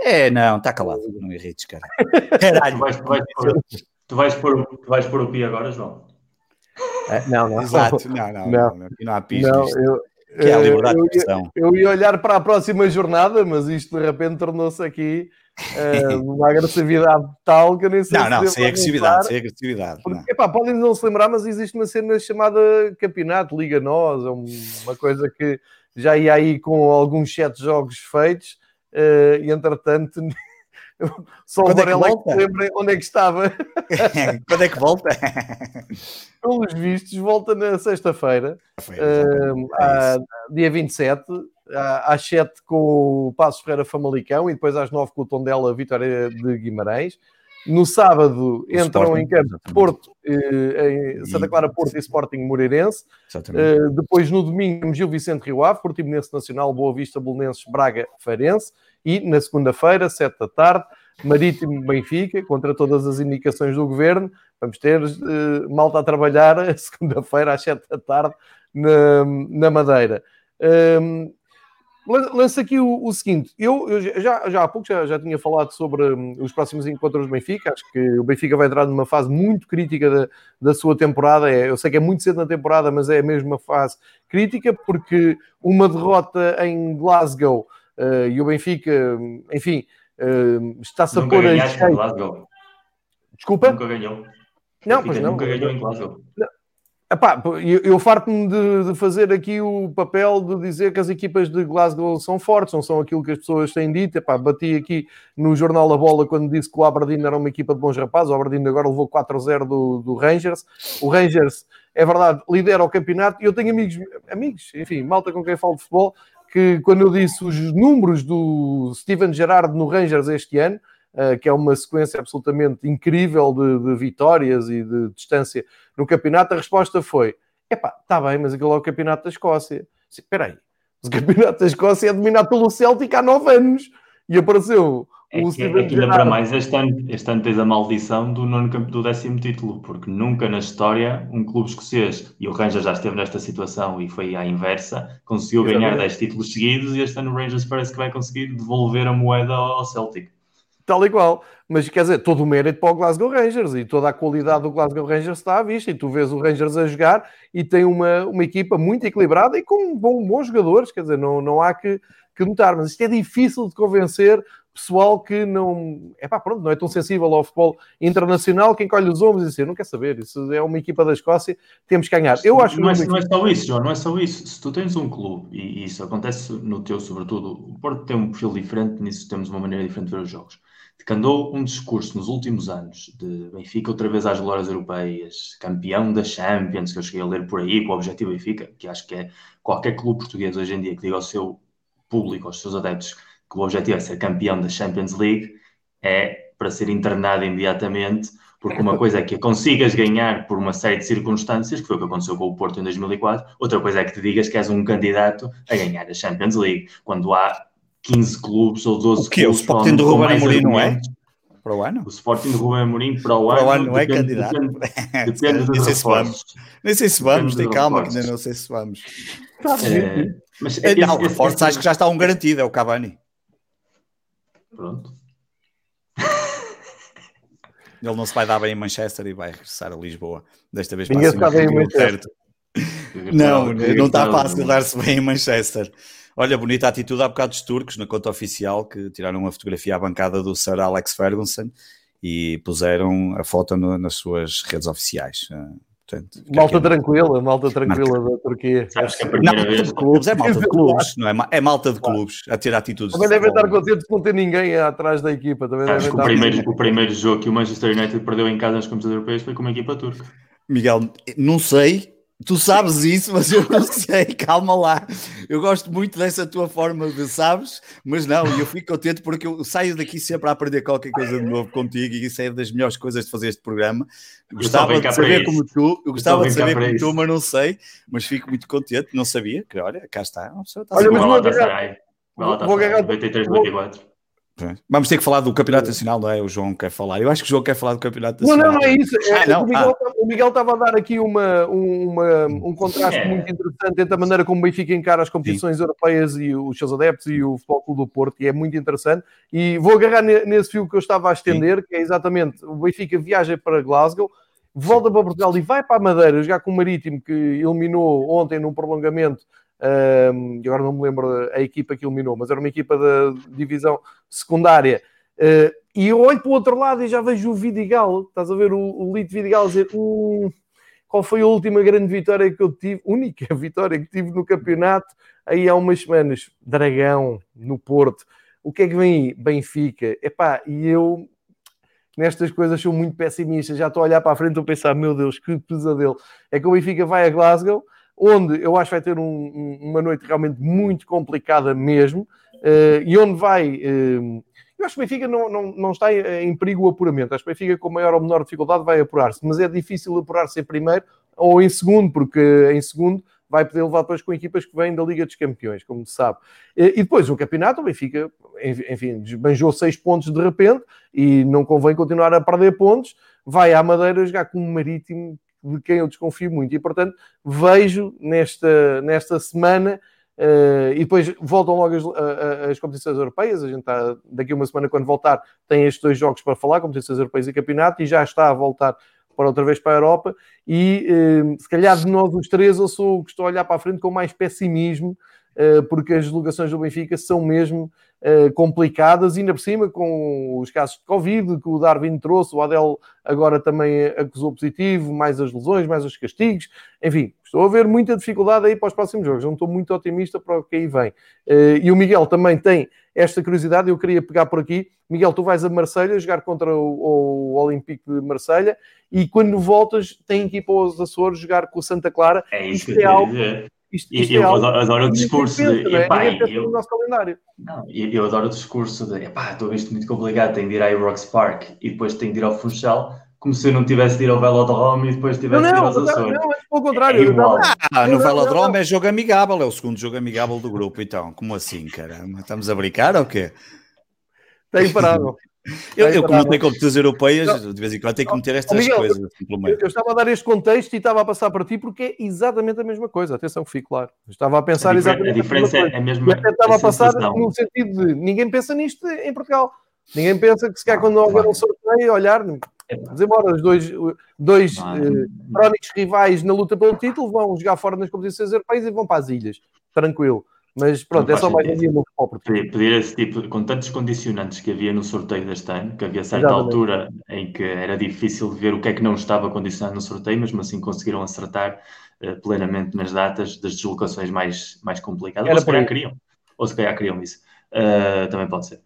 S3: É, não, está calado, não irrites, cara.
S2: Caralho. Tu vais, tu, vais pôr, tu, vais pôr, tu vais pôr o pi agora, João?
S1: É, não, não.
S3: Exato, não, não, não, não, não há pis. Não, eu,
S1: que é a liberdade eu, de expressão. Eu ia olhar para a próxima jornada, mas isto de repente tornou-se aqui uh, uma agressividade tal que eu nem sei
S3: Não, não, sem agressividade, sem agressividade.
S1: Porque, epá, podem não se lembrar, mas existe uma cena chamada campeonato, Liga Nós, é uma coisa que já ia aí com alguns sete jogos feitos, uh, e entretanto. Só Quando o Varela é que, que lembra onde é que estava.
S3: Quando é que volta?
S1: Pelos vistos, volta na sexta-feira, uh, é dia 27 às 7 com o Passo Ferreira Famalicão e depois às 9 com o Tondela Vitória de Guimarães. No sábado o entram Sporting, em campo Porto, eh, em Santa Clara Porto e, Sporting Moreirense. Uh, depois no domingo Gil Vicente Rio Ave, Portimonense Nacional, Boa Vista, Bolonenses, Braga, Feirense. E na segunda-feira, sete da tarde, Marítimo Benfica, contra todas as indicações do governo. Vamos ter uh, malta a trabalhar segunda-feira às sete da tarde na, na Madeira. Um, Lança aqui o, o seguinte: eu, eu, já, já há pouco já, já tinha falado sobre um, os próximos encontros do Benfica. Acho que o Benfica vai entrar numa fase muito crítica da, da sua temporada. É, eu sei que é muito cedo na temporada, mas é mesmo uma fase crítica, porque uma derrota em Glasgow uh, e o Benfica, enfim, uh, está-se a pôr a. Glasgow. Desculpa?
S2: Nunca ganhou.
S1: Não, mas não.
S2: Nunca ganhou em Glasgow.
S1: Não. Epá, eu, eu farto-me de, de, fazer aqui o papel de dizer que as equipas de Glasgow são fortes, não são aquilo que as pessoas têm dito. Epá, bati aqui no Jornal da Bola quando disse que o Aberdeen era uma equipa de bons rapazes. O Aberdeen agora levou 4-0 do, do Rangers. O Rangers, é verdade, lidera o campeonato. E eu tenho amigos, amigos, enfim, malta com quem falo de futebol, que quando eu disse os números do Steven Gerrard no Rangers este ano, que é uma sequência absolutamente incrível de, de, vitórias e de distância no campeonato, a resposta foi: epá, está bem, mas aquilo é o campeonato da Escócia. Espera aí, o campeonato da Escócia é dominado pelo Celtic há nove anos e apareceu
S2: é o que, é ainda para mais este ano, este ano tens a maldição do, nono, do décimo título, porque nunca na história um clube escocês, e o Rangers já esteve nesta situação e foi à inversa, conseguiu Exatamente. ganhar 10 títulos seguidos e este ano o Rangers parece que vai conseguir devolver a moeda ao Celtic
S1: tal e qual. Mas quer dizer, todo o mérito para o Glasgow Rangers e toda a qualidade do Glasgow Rangers está à vista. E tu vês o Rangers a jogar e tem uma, uma equipa muito equilibrada e com bom, bons jogadores. Quer dizer, não, não há que, que notar. Mas isto é difícil de convencer pessoal que não é pá, pronto, não é tão sensível ao futebol internacional. Quem colhe os ombros e diz assim, não quer saber, isso é uma equipa da Escócia, temos que ganhar. Eu acho
S2: não, é, não é só isso, João, não é só isso. Se tu tens um clube, e isso acontece no teu, sobretudo, o Porto tem um perfil diferente, nisso temos uma maneira diferente de ver os jogos que andou um discurso nos últimos anos de Benfica outra vez às glórias europeias, campeão da Champions, que eu cheguei a ler por aí, com o objetivo Benfica, que acho que é qualquer clube português hoje em dia que diga ao seu público, aos seus adeptos, que o objetivo é ser campeão da Champions League, é para ser internado imediatamente, porque uma coisa é que a consigas ganhar por uma série de circunstâncias, que foi o que aconteceu com o Porto em 2004, outra coisa é que te digas que és um candidato a ganhar a Champions League, quando há 15 clubes ou 12
S3: o quê? clubes. O Sporting do Ruben Amorim não é?
S2: Para o ano? O Sporting do Ruben Amorim para o ano. Para o ano
S3: não é depende, candidato. Depende, depende dos nem sei se vamos. Nem sei se vamos, tem calma, que ainda não sei se vamos. É, mas é, não, esse, reforços acho que já está um garantido, é o Cavani.
S2: Pronto.
S3: Ele não se vai dar bem em Manchester e vai regressar a Lisboa. Desta vez
S1: Ninguém está bem em Manchester.
S3: Não, não está fácil dar-se bem em Manchester. Olha, bonita atitude há bocado dos turcos na conta oficial que tiraram uma fotografia à bancada do Sir Alex Ferguson e puseram a foto no, nas suas redes oficiais.
S1: Portanto, malta é tranquila, malta tranquila Marca. da Turquia.
S3: Sabes que a primeira não, vez... de clubes, é malta de clubes, não é? É malta de clubes a tirar atitudes.
S1: Também devem estar contentes de não ter ninguém atrás da equipa. Também
S2: Sabes que o, primeiro, o primeiro jogo que o Manchester United perdeu em casa nas competições europeias foi com uma equipa turca.
S3: Miguel, não sei, Tu sabes isso, mas eu não sei, calma lá. Eu gosto muito dessa tua forma de sabes, mas não, eu fico contente porque eu saio daqui sempre a aprender qualquer coisa de novo contigo e isso é das melhores coisas de fazer este programa. Gostava de saber como tu, eu gostava de saber como tu, mas não sei, mas fico muito contente, não sabia, que olha, cá está.
S1: Está olha, mas vou agarrar. Vou agarrar. 93, 94.
S3: Vamos ter que falar do Campeonato Nacional, não é? O João quer falar. Eu acho que o João quer falar do Campeonato Nacional.
S1: Não, não, não é isso. É, ah, não? O, Miguel, ah. o, Miguel, estava a dar aqui uma, uma um contraste é. muito interessante entre a maneira como o Benfica encara as competições Sim. europeias e os seus adeptos e o Futebol Clube do Porto, e é muito interessante. E vou agarrar nesse fio que eu estava a estender, Sim. que é exatamente o Benfica viaja para Glasgow, volta para Portugal e vai para a Madeira jogar com o Marítimo, que eliminou ontem num prolongamento um, e agora não me lembro a equipa que eliminou, mas era uma equipa da divisão secundária. Uh, e eu olho para o outro lado e já vejo o Vidigal. Estás a ver o, o Lito Vidigal dizer: hum, qual foi a última grande vitória que eu tive? Única vitória que tive no campeonato aí há umas semanas. Dragão, no Porto. O que é que vem aí? Benfica. Epá, e eu nestas coisas sou muito pessimista. Já estou a olhar para a frente e a pensar: meu Deus, que pesadelo. É que o Benfica vai a Glasgow onde eu acho que vai ter um, uma noite realmente muito complicada mesmo, uh, e onde vai. Uh, Eu acho que o Benfica não, não, não está em, em perigo o apuramento. Acho que o Benfica, com maior ou menor dificuldade, vai apurar-se. Mas é difícil apurar-se em primeiro ou em segundo, porque em segundo vai poder levar depois com equipas que vêm da Liga dos Campeões, como se sabe. E depois o campeonato, o Benfica, enfim, desbanjou seis pontos de repente e não convém continuar a perder pontos. Vai à Madeira jogar com um Marítimo de quem eu desconfio muito. E, portanto, vejo nesta, nesta semana Uh, e depois voltam logo as, as, competições europeias. A gente está, daqui a uma semana, quando voltar, tem estes dois jogos para falar: competições europeias e campeonato, e já está a voltar para outra vez para a Europa. E uh, se calhar de nós os três, eu sou o que estou a olhar para a frente com mais pessimismo, uh, porque as delegações do Benfica são mesmo uh, complicadas, e ainda por cima com os casos de Covid que o Darwin trouxe, o Adel agora também acusou positivo, mais as lesões, mais os castigos, enfim, estou a ver muita dificuldade aí para os próximos jogos, não estou muito otimista para o que aí vem. Uh, e o Miguel também tem esta curiosidade, eu queria pegar por aqui. Miguel, tu vais a Marselha jogar contra o, o Olympique de Marselha e quando voltas tem que ir para os Açores jogar com o Santa Clara.
S2: É isso que é algo, dizer. Isto, isto eu, é adoro, adoro o discurso pensa, de.
S1: É? Epá, eu, no nosso calendário.
S2: Não, eu, adoro o discurso de. Epá, estou a isto muito complicado, tenho de ir à Ibrox Park e depois tenho de ir ao Funchal, como se eu não tivesse de ir ao Velodrome e depois tivesse
S1: não,
S2: de ir
S1: aos
S2: Açores.
S1: Não, é pelo contrário. É igual.
S3: Ah, no Velodrome é jogo amigável, é o segundo jogo amigável do grupo, então. Como assim, caramba? Estamos a brincar ou quê?
S1: Está imparável.
S3: Eu, eu como tenho competições europeias, de vez em quando tenho que meter estas Miguel, coisas.
S1: Eu, eu, estava a dar este contexto e estava a passar para ti porque é exatamente a mesma coisa. Atenção que fique claro. Eu estava a pensar a exatamente
S2: a diferença
S1: a mesma
S2: é a mesma.
S1: E até estava a passar no sentido de ninguém pensa nisto em Portugal. Ninguém pensa que se quer quando houver um sorteio, olhar, Vamos embora, os dois, dois eh, crónicos rivais na luta pelo título vão jogar fora nas competições europeias e vão para as ilhas. Tranquilo. Mas pronto, é só mais um dia no
S2: Pedir, pedir esse tipo, com tantos condicionantes que havia no sorteio deste ano, que havia certa Exatamente. altura em que era difícil ver o que é que não estava condicionado no sorteio, mas assim conseguiram acertar uh, plenamente nas datas das deslocações mais, mais complicadas. Era ou se calhar queriam, ou se calhar queriam isso. Uh, também pode ser.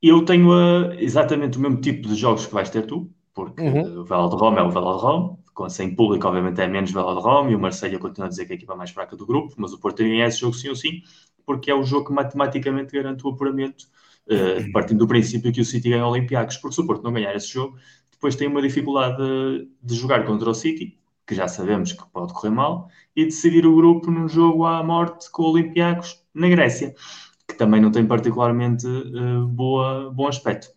S2: Eu tenho uh, exatamente o mesmo tipo de jogos que vais ter tu, porque uhum. o Velodrome é o Velodrome, sem público, obviamente, é menos Velodrome e o Marseille continua a dizer que é a equipa mais fraca do grupo, mas o Porto tem esse jogo sim ou sim, porque é o jogo que matematicamente garante o apuramento, uh, partindo do princípio que o City ganha Olympiacos, porque se o Porto não ganhar esse jogo, depois tem uma dificuldade de, de jogar contra o City, que já sabemos que pode correr mal, e decidir o grupo num jogo à morte com o Olympiacos na Grécia, que também não tem particularmente uh, boa, bom aspecto.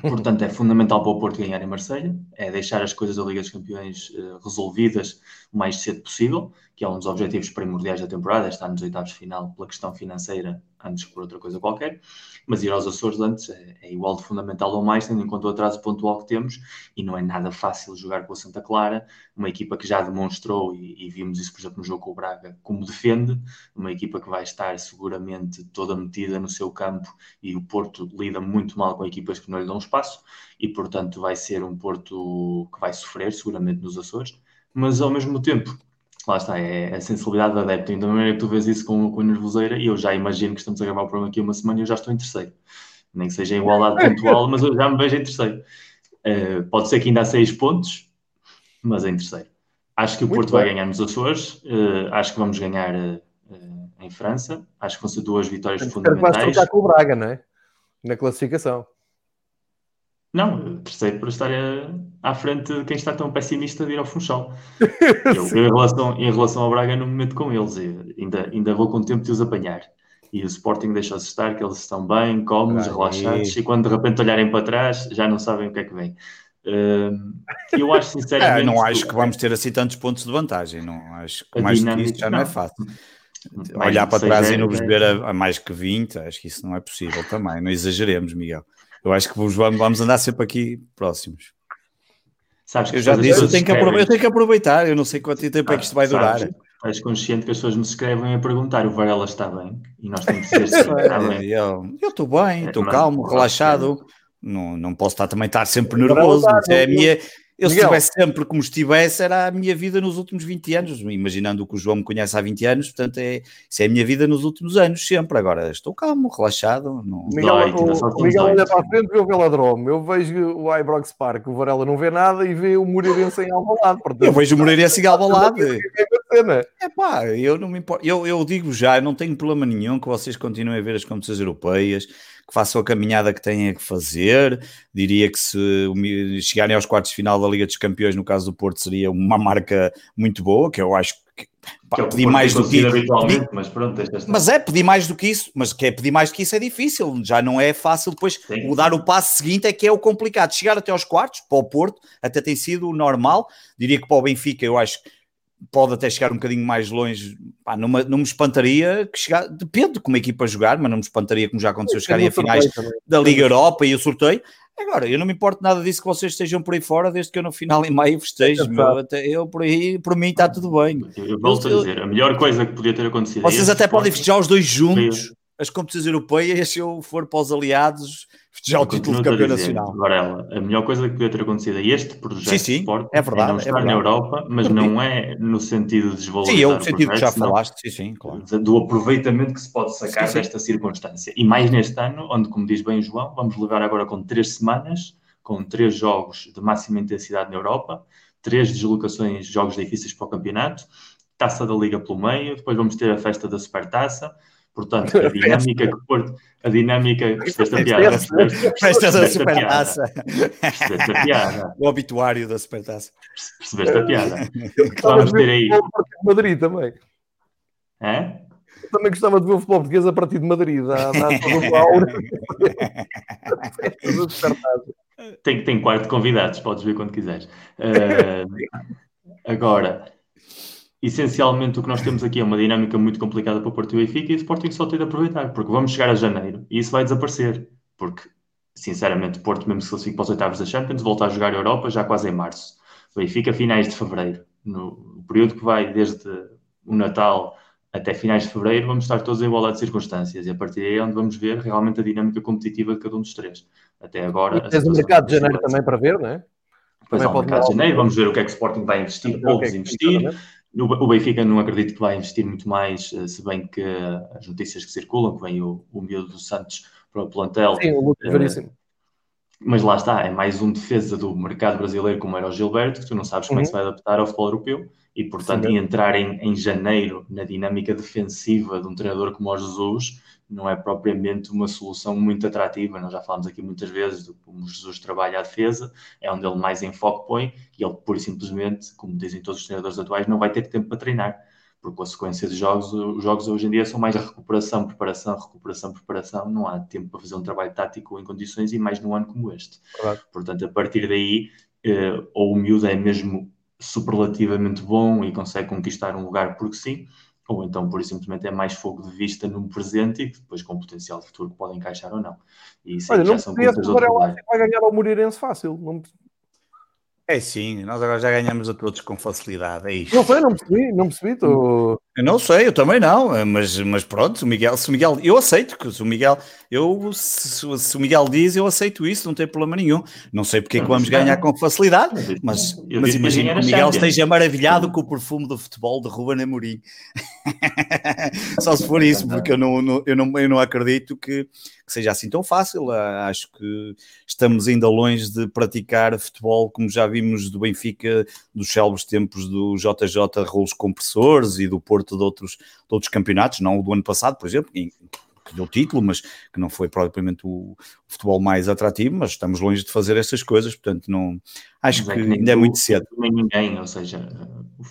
S2: Portanto, é fundamental para o Porto ganhar em Marselha, é deixar as coisas da Liga dos Campeões uh, resolvidas o mais cedo possível, que é um dos objetivos primordiais da temporada, é estar nos oitavos final pela questão financeira antes por outra coisa qualquer, mas ir aos Açores antes é, é, igual de fundamental ou mais, tendo em conta o atraso pontual que temos, e não é nada fácil jogar com a Santa Clara, uma equipa que já demonstrou, e, e vimos isso, por exemplo, no jogo com o Braga, como defende, uma equipa que vai estar seguramente toda metida no seu campo, e o Porto lida muito mal com equipas que não lhe dão espaço, e portanto vai ser um Porto que vai sofrer seguramente nos Açores, mas ao mesmo tempo lá está, é a sensibilidade do adepto. Ainda maneira que tu vês isso com, com a nervoseira, e eu já imagino que estamos a gravar o programa aqui uma semana e eu já estou em terceiro. Nem que seja igualdade pontual, mas eu já me vejo em terceiro. Uh, pode ser que ainda há seis pontos, mas em terceiro. Acho que o Muito Porto bem. vai ganhar nos Açores, uh, acho que vamos ganhar uh, em França, acho que vão ser duas vitórias fundamentais. Vai
S1: com o Braga, não é? Na classificação.
S2: Não, terceiro por estar à frente de quem está tão pessimista de ir ao Funchal. Eu, eu, em, relação, em relação ao Braga, no momento com eles, ainda, ainda vou com tempo de os apanhar. E o Sporting deixa-se estar, que eles estão bem, cómodos, relaxados, e quando de repente olharem para trás, já não sabem o que é que vem. Uh, eu acho sinceramente.
S3: É, não acho que vamos ter assim tantos pontos de vantagem, não acho que mais do que isso já não, é não é fácil. Mais Olhar para trás e não vos ver a, a, mais que 20, acho que isso não é possível também, não exageremos, Miguel. Eu acho que vamos andar sempre aqui próximos. Sabes que eu já disse, eu tenho que, eu tenho que aproveitar, eu não sei quanto tempo ah, é que isto vai durar.
S2: Estás consciente que as pessoas me escrevem a perguntar: o Varela está bem? E nós temos que dizer se está bem.
S3: Eu estou bem, estou é, calmo, relaxado. Não, não posso estar também estar sempre nervoso. É a minha, eu se estivesse sempre como estivesse, era a minha vida nos últimos 20 anos, imaginando que o João me conhece há 20 anos, portanto, é, isso é a minha vida nos últimos anos, sempre. Agora estou calmo, relaxado. Não...
S1: Miguel, dói, o, Miguel olha para a frente e vê o Velodrome. Eu vejo o Ibrox Park, o Varela não vê nada e vê o Moreirense em Alvalade.
S3: Portanto, eu vejo o Moreirense em Alvalade. É pá, eu não me importo. Eu, eu digo já, eu não tenho problema nenhum que vocês continuem a ver as competições europeias, que façam a caminhada que têm que fazer. Diria que se chegarem aos quartos de final da Liga dos Campeões, no caso do Porto, seria uma marca muito boa, que eu acho que
S2: Pá, pedir mais do que isso. Mas, pronto,
S3: mas é pedir mais do que isso, mas que é pedir mais do que isso é difícil, já não é fácil depois Sim. mudar o passo seguinte é que é o complicado. Chegar até aos quartos, para o Porto, até tem sido o normal. Diria que para o Benfica, eu acho que pode até chegar um bocadinho mais longe. Pá, não, me, não me espantaria que chegar, depende de como a equipa jogar, mas não me espantaria, como já aconteceu, chegarem a finais da Liga Europa e o sorteio. Agora, eu não me importo nada disso que vocês estejam por aí fora, desde que eu no final em maio festejo, meu, até eu por aí, por mim está tudo bem.
S2: Eu volto eu, a dizer, a melhor coisa que podia ter acontecido.
S3: Vocês até podem festejar os dois juntos, as competições europeias, se eu for para os aliados, festejar o título de campeão nacional.
S2: Varela, a melhor coisa que podia ter acontecido a este projeto sim, sim, de esporte
S3: é, verdade, é
S2: não estar é na Europa, mas não é no sentido de desvalorizar
S3: Sim, é o sentido que já falaste, sim, sim, claro.
S2: Do aproveitamento que se pode sacar sim, desta circunstância. E mais neste ano, onde, como diz bem o João, vamos levar agora com três semanas, com três jogos de máxima intensidade na Europa, três deslocações, jogos difíceis para o campeonato, taça da Liga pelo meio, depois vamos ter a festa da Supertaça, Portanto, a dinâmica que Porto, a dinâmica que fez a piada.
S3: Festa da supertaça. Percebeste a piada. O obituário da supertaça.
S2: Percebeste a piada. Vamos ter aí.
S1: Madrid também.
S2: É?
S1: Eu também gostava de ver o futebol português a partir de Madrid. Dá, dá
S2: tem, tem quarto de convidados, podes ver quando quiseres. Uh, agora, essencialmente o que nós temos aqui é uma dinâmica muito complicada para o Porto e o Benfica e o Sporting só tem de aproveitar, porque vamos chegar a janeiro e isso vai desaparecer, porque sinceramente o Porto mesmo se classifique para os oitavos da Champions volta a jogar a Europa já quase em março. O Benfica finais de fevereiro, no período que vai desde o Natal até finais de fevereiro vamos estar todos em igualdade de circunstâncias e a partir daí é onde vamos ver realmente a dinâmica competitiva de cada um dos três. Até agora...
S1: tens o mercado de janeiro também para ver, não é?
S2: Pois é, o mercado de janeiro, vamos ver o que é que o Sporting vai investir ou desinvestir. É o Benfica não acredito que vai investir muito mais, eh, se bem que as notícias que circulam, que vem o, o miúdo do Santos para o plantel.
S1: Sim, o Lucas uh,
S2: Mas lá está, é mais um defesa do mercado brasileiro, como era o Gilberto, que tu não sabes como uhum. é que se uhum. vai adaptar ao futebol europeu, e portanto, Sim, entrar em, em janeiro na dinâmica defensiva de um treinador como o Jesus não é propriamente uma solução muito atrativa. Nós já falamos aqui muitas vezes do como Jesus trabalha a defesa, é onde ele mais em foco põe, e ele, pura e simplesmente, como dizem todos os treinadores atuais, não vai ter tempo para treinar, porque com a sequência de jogos, os jogos hoje em dia são mais recuperação, preparação, recuperação, preparação, não há tempo para fazer um trabalho tático em condições e mais num ano como este. Claro. Portanto, a partir daí, eh, ou o miúdo é mesmo superlativamente bom e consegue conquistar um lugar porque sim, ou então, por simplesmente, é mais fogo de vista num presente e que depois com potencial de futuro pode encaixar ou não. E isso
S1: Olha, já não são coisas do outro lado. Vai ganhar ao Moreirense fácil. Não...
S3: É sim, nós agora já ganhamos a todos com facilidade, é isto.
S1: Não sei, não percebi, não percebi. Tô...
S3: Eu não sei, eu também não, mas, mas pronto, o Miguel, se o Miguel, eu aceito que se o Miguel, eu, se, se, o Miguel diz, eu aceito isso, não tem problema nenhum. Não sei porque é que vamos ganhar com facilidade, mas, mas imagino que o Miguel esteja maravilhado com o perfume do futebol de Ruben Amorim. Só se for isso, porque eu não, não, eu não, eu não acredito que, que seja assim tão fácil. Ah, acho que estamos ainda longe de praticar futebol como já vimos do Benfica, dos célebres tempos do JJ Rolos Compressores e do Porto de outros, de outros campeonatos, não o do ano passado, por exemplo, que deu título, mas que não foi propriamente o, futebol mais atrativo, mas estamos longe de fazer essas coisas, portanto não acho é que, que ainda é muito cedo.
S2: Nem ninguém, ou seja,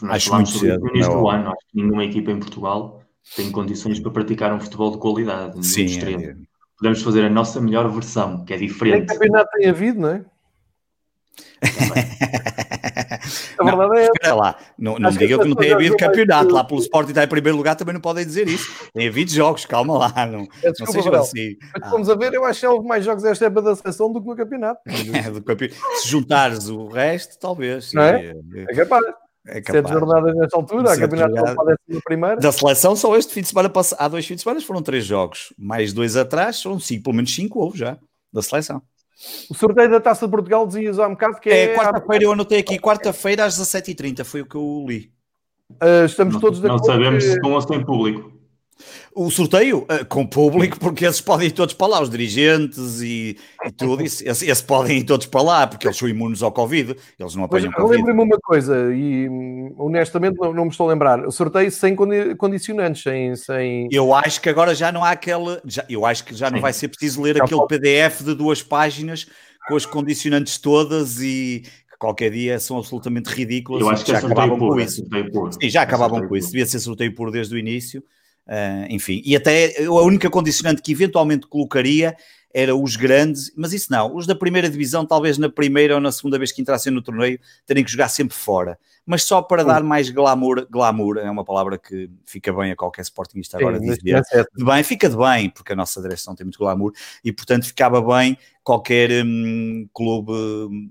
S2: nós acho muito cedo. No início do ano, acho que nenhuma equipa em Portugal tem condições para praticar um futebol de qualidade.
S3: Sim, é,
S2: podemos fazer a nossa melhor versão, que é diferente. Nem
S1: campeonato tem havido, não é?
S3: a verdade é essa. Lá, não, não me digam que não tem havido campeonato. Lá pelo Sport está em primeiro lugar também não podem dizer isso. Tem havido jogos, calma lá. Não, é, desculpa, não assim.
S1: Mas ah. vamos a ver, eu acho que houve mais jogos esta época da seleção do que no campeonato.
S3: É, do campeonato. Se juntares o resto, talvez.
S1: Não é? É capaz. É capaz. Sete jornadas nesta altura, a campeonato não pode ser primeira.
S3: Da seleção, só este fim de semana passado, há dois fins de semana foram três jogos, mais dois atrás, foram cinco, pelo menos cinco houve já, da seleção.
S1: O sorteio da Taça de Portugal dizia há um bocado que é.
S3: é quarta-feira, eu anotei aqui, quarta-feira às 17h30, foi o que eu li.
S1: Uh, estamos todos
S2: de acordo. Não sabemos que... se com ou sem público.
S3: O sorteio uh, com público, porque esses podem ir todos para lá, os dirigentes e, e tudo, isso, esses, esses, podem ir todos para lá, porque eles são imunes ao Covid, eles não apanham Covid.
S1: Lembrei-me uma coisa, e honestamente não, não, me estou a lembrar, o sorteio sem condicionantes, sem, sem...
S3: Eu acho que agora já não há aquele, já, eu acho que já não vai ser preciso ler já aquele pode. PDF de duas páginas com as condicionantes todas e qualquer dia são absolutamente ridículas.
S2: Eu acho que já é acabavam com isso.
S3: Sim, já acabavam com isso. Devia ser sorteio puro desde o início. Uh, enfim, e até a única condicionante que eventualmente colocaria era os grandes, mas isso não, os da primeira divisão, talvez na primeira ou na segunda vez que entrassem no torneio, terem que jogar sempre fora, mas só para dar mais glamour, glamour é uma palavra que fica bem a qualquer sportingista agora Sim, dizer, é de bem, fica de bem, porque a nossa direção tem muito glamour, e portanto ficava bem qualquer hum, clube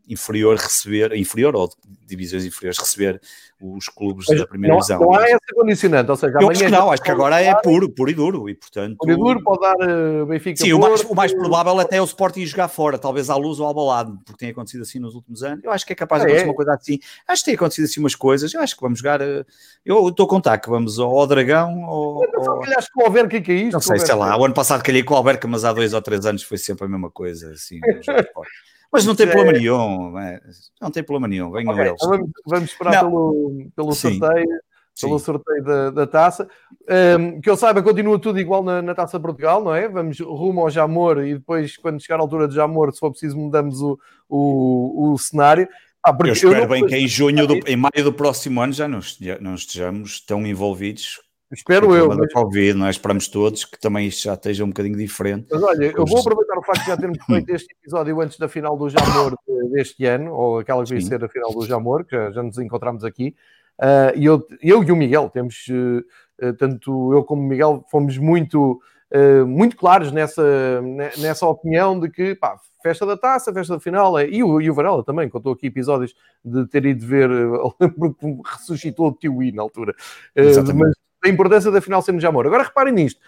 S3: inferior receber, inferior ou divisões inferiores receber os clubes Mas da primeira
S1: não,
S3: divisão.
S1: Não há essa condicionante, ou seja,
S3: eu acho que não, acho que agora é puro, puro e duro, e portanto...
S1: Puro e duro pode dar uh, Benfica
S3: Sim, o mais, o mais provável até é o Sporting jogar fora, talvez à luz ou ao balado, porque tem acontecido assim nos últimos anos, eu acho que é capaz de é. acontecer é. uma coisa assim, acho que tem acontecido assim umas coisas, eu acho que vamos jogar, uh, eu estou a contar que vamos ao Dragão ou...
S1: ou... Calhaste com o Alverca, o que é isto?
S3: Não sei, sei lá, o ano passado calhei com o Alverca, mas há dois ou três anos foi sempre a mesma coisa, assim, Mas não tem é... problema nenhum, é, não tem problema nenhum, venham okay, eles.
S1: Vamos, vamos esperar não. pelo, pelo sorteio, pelo sorteio da, da taça. Um, que eu saiba, continua tudo igual na, na taça Portugal, não é? Vamos rumo ao Jamor e depois, quando chegar a altura do Jamor, se for preciso, mudamos o, o, o cenário.
S3: Ah, eu espero eu bem que em junho, do, em maio do próximo ano já não, não estejamos tão envolvidos
S1: Espero eu.
S3: Mas... Covid, não é? Esperamos todos que também isto já esteja um bocadinho diferente.
S1: Mas olha, eu vou aproveitar o facto de já termos feito este episódio antes da final do Jamor deste ano, ou aquela que vai ser a final do Jamor, que já, já nos encontramos aqui. Uh, e eu, eu e o Miguel temos, uh, tanto eu como o Miguel, fomos muito, uh, muito claros nessa, nessa opinião de que, pá, festa da taça, festa da final, é, e, o, e o Varela também, contou aqui episódios de ter ido ver, lembro que ressuscitou o Tio I na altura. mas da importância da final ser no Jamor. Agora reparem nisto.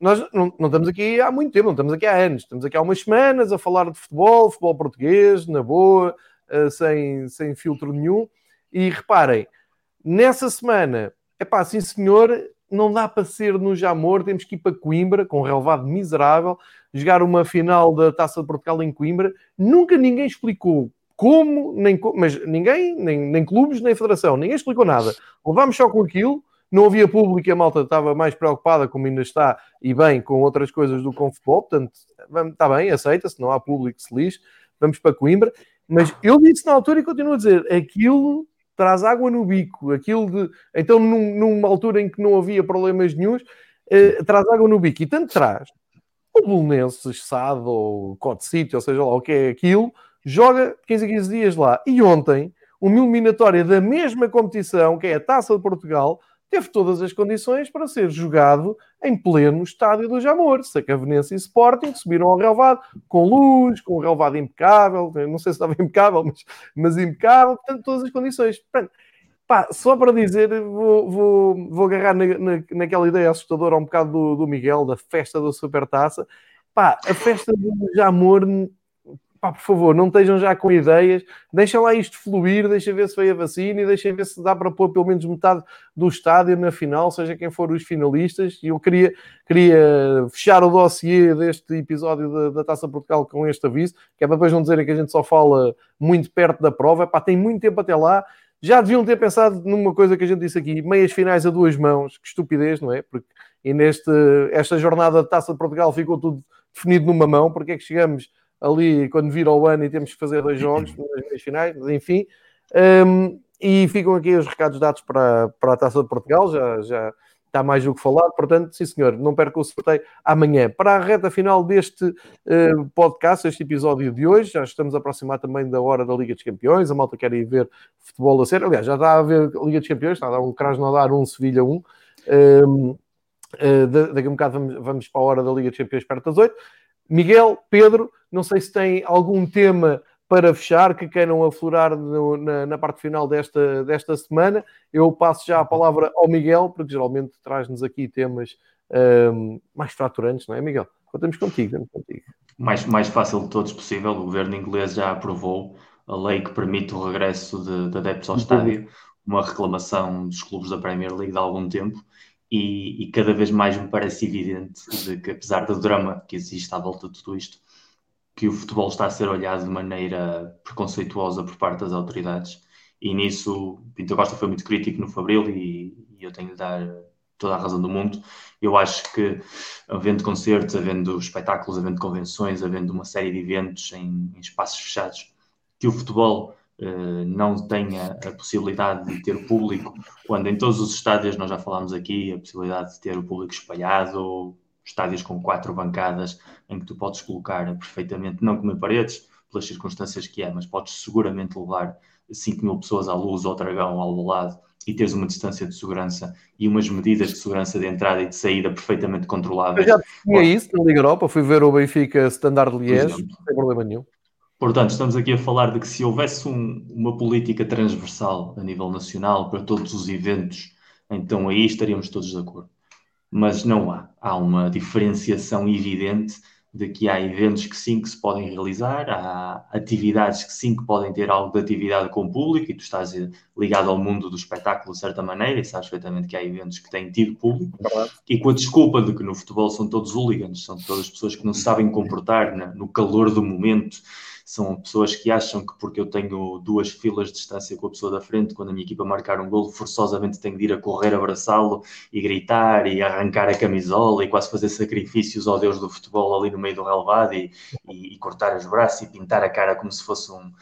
S1: Nós não, não, estamos aqui há muito tempo, não estamos aqui há anos. Estamos aqui há umas semanas a falar de futebol, futebol português, na boa, uh, sem, sem filtro nenhum. E reparem, nessa semana, é pá, sim senhor, não dá para ser no Jamor, temos que ir para Coimbra, com um relevado miserável, jogar uma final da Taça de Portugal em Coimbra. Nunca ninguém explicou como, nem, mas ninguém, nem, nem clubes, nem federação, ninguém explicou nada. Levámos só com aquilo não havia público e a malta estava mais preocupada, como ainda está, e bem, com outras coisas do que com futebol. Portanto, está bem, aceita-se, não há público, se lixe, vamos para Coimbra. Mas eu disse na altura e continuo a dizer, aquilo traz água no bico, aquilo de... Então, num, numa altura em que não havia problemas nenhums, eh, traz água no bico. E tanto traz, o Bolonenses, Sado, ou Cote City, ou seja lá o que é aquilo, joga 15 a 15 dias lá. E ontem, uma eliminatória da mesma competição, que é a Taça de Portugal, teve todas as condições para ser jogado em pleno estádio do Jamor. Sacavenense e Sporting subiram ao relevado, com luz, com um relevado impecável, não sei se estava impecável, mas, mas impecável, portanto, todas as condições. Portanto, pá, só para dizer, vou, vou, vou agarrar na, na, naquela ideia assustadora um bocado do, do Miguel, da festa da Supertaça. Pá, a festa do Jamor pá, por favor, não estejam já com ideias, deixem lá isto fluir, deixem ver se veio a vacina e deixem ver se dá para pôr pelo menos metade do estádio na final, seja quem for os finalistas. E eu queria, queria fechar o dossiê deste episódio da, da Taça Portugal com este aviso, que é para depois não dizerem que a gente só fala muito perto da prova. Pá, tem muito tempo até lá. Já deviam ter pensado numa coisa que a gente disse aqui, meias finais a duas mãos, que estupidez, não é? Porque e neste, esta jornada de Taça de Portugal ficou tudo definido numa mão, porque é que chegamos ali quando vira o ano e temos que fazer dois jogos nas meias finais, mas enfim. Um, e ficam aqui os recados dados para, para a Taça de Portugal, já, já está mais do que falado, portanto, sim senhor, não perca o sorteio amanhã. Para a reta final deste uh, podcast, este episódio de hoje, já estamos a aproximar também da hora da Liga dos Campeões, a malta quer ir ver futebol a sério, aliás, já está a ver a Liga dos Campeões, está a dar um Krasnodar 1, um, Sevilha 1, um, uh, daqui a um bocado vamos, vamos para a hora da Liga dos Campeões perto das 8. Miguel, Pedro, não sei se tem algum tema para fechar que queiram aflorar no, na, na, parte final desta, desta semana. Eu passo já a palavra ao Miguel, porque geralmente traz-nos aqui temas um, mais fraturantes, não é, Miguel? Contamos contigo, contigo.
S2: Mais, mais fácil de todos possível. O governo inglês já aprovou a lei que permite o regresso de, de adeptos ao estádio, uma reclamação dos clubes da Premier League de algum tempo e, e, cada vez mais me parece evidente de que, apesar do drama que existe à volta de tudo isto, que o futebol está a ser olhado de maneira preconceituosa por parte das autoridades. E nisso, Pinto Costa foi muito crítico no Fabril e, e eu tenho de dar toda a razão do mundo. Eu acho que, havendo concertos, havendo espetáculos, havendo convenções, havendo uma série de eventos em, em espaços fechados, que o futebol não tenha a possibilidade de ter público, quando em todos os estádios, nós já falámos aqui, a possibilidade de ter o público espalhado, estádios com quatro bancadas, em que tu podes colocar perfeitamente, não como paredes, pelas circunstâncias que é, mas podes seguramente levar 5 mil pessoas à luz ou dragão ao lado e teres uma distância de segurança e umas medidas de segurança de entrada e de saída perfeitamente controláveis.
S1: Eu já tinha isso na Liga Europa, fui ver o Benfica Standard Liège, sem problema nenhum.
S2: Portanto, estamos aqui a falar de que se houvesse um, uma política transversal a nível nacional para todos os eventos, então aí estaríamos todos de acordo. Mas não há. Há uma diferenciação evidente de que há eventos que sim que se podem realizar, há atividades que sim que podem ter algo de atividade com o público, e tu estás ligado ao mundo do espetáculo de certa maneira, e sabes perfeitamente que há eventos que têm tido público, e com a desculpa de que no futebol são todos hooligans, são todas pessoas que não sabem comportar no calor do momento, são pessoas que acham que porque eu tenho duas filas de distância com a pessoa da frente, quando a minha equipa marcar um gol, forçosamente tenho de ir a correr, abraçá-lo e gritar e arrancar a camisola e quase fazer sacrifícios ao Deus do futebol ali no meio do relevado e, e, e cortar os braços e pintar a cara como se fosse um,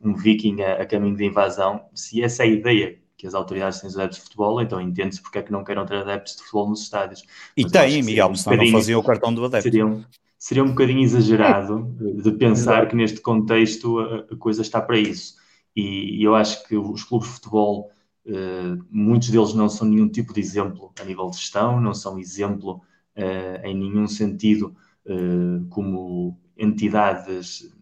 S2: um viking a, a caminho de invasão. Se essa é a ideia que as autoridades têm os adeptos de futebol, então entende-se porque é que não queiram ter adeptos de futebol nos estádios.
S3: E Mas tem, Miguel, senão um não faziam o cartão do adepto.
S2: Seriam, seria um bocadinho exagerado de pensar que neste contexto a, coisa está para isso. E, eu acho que os clubes de futebol, eh, muitos deles não são nenhum tipo de exemplo a nível de gestão, não são exemplo eh, em nenhum sentido eh, como entidades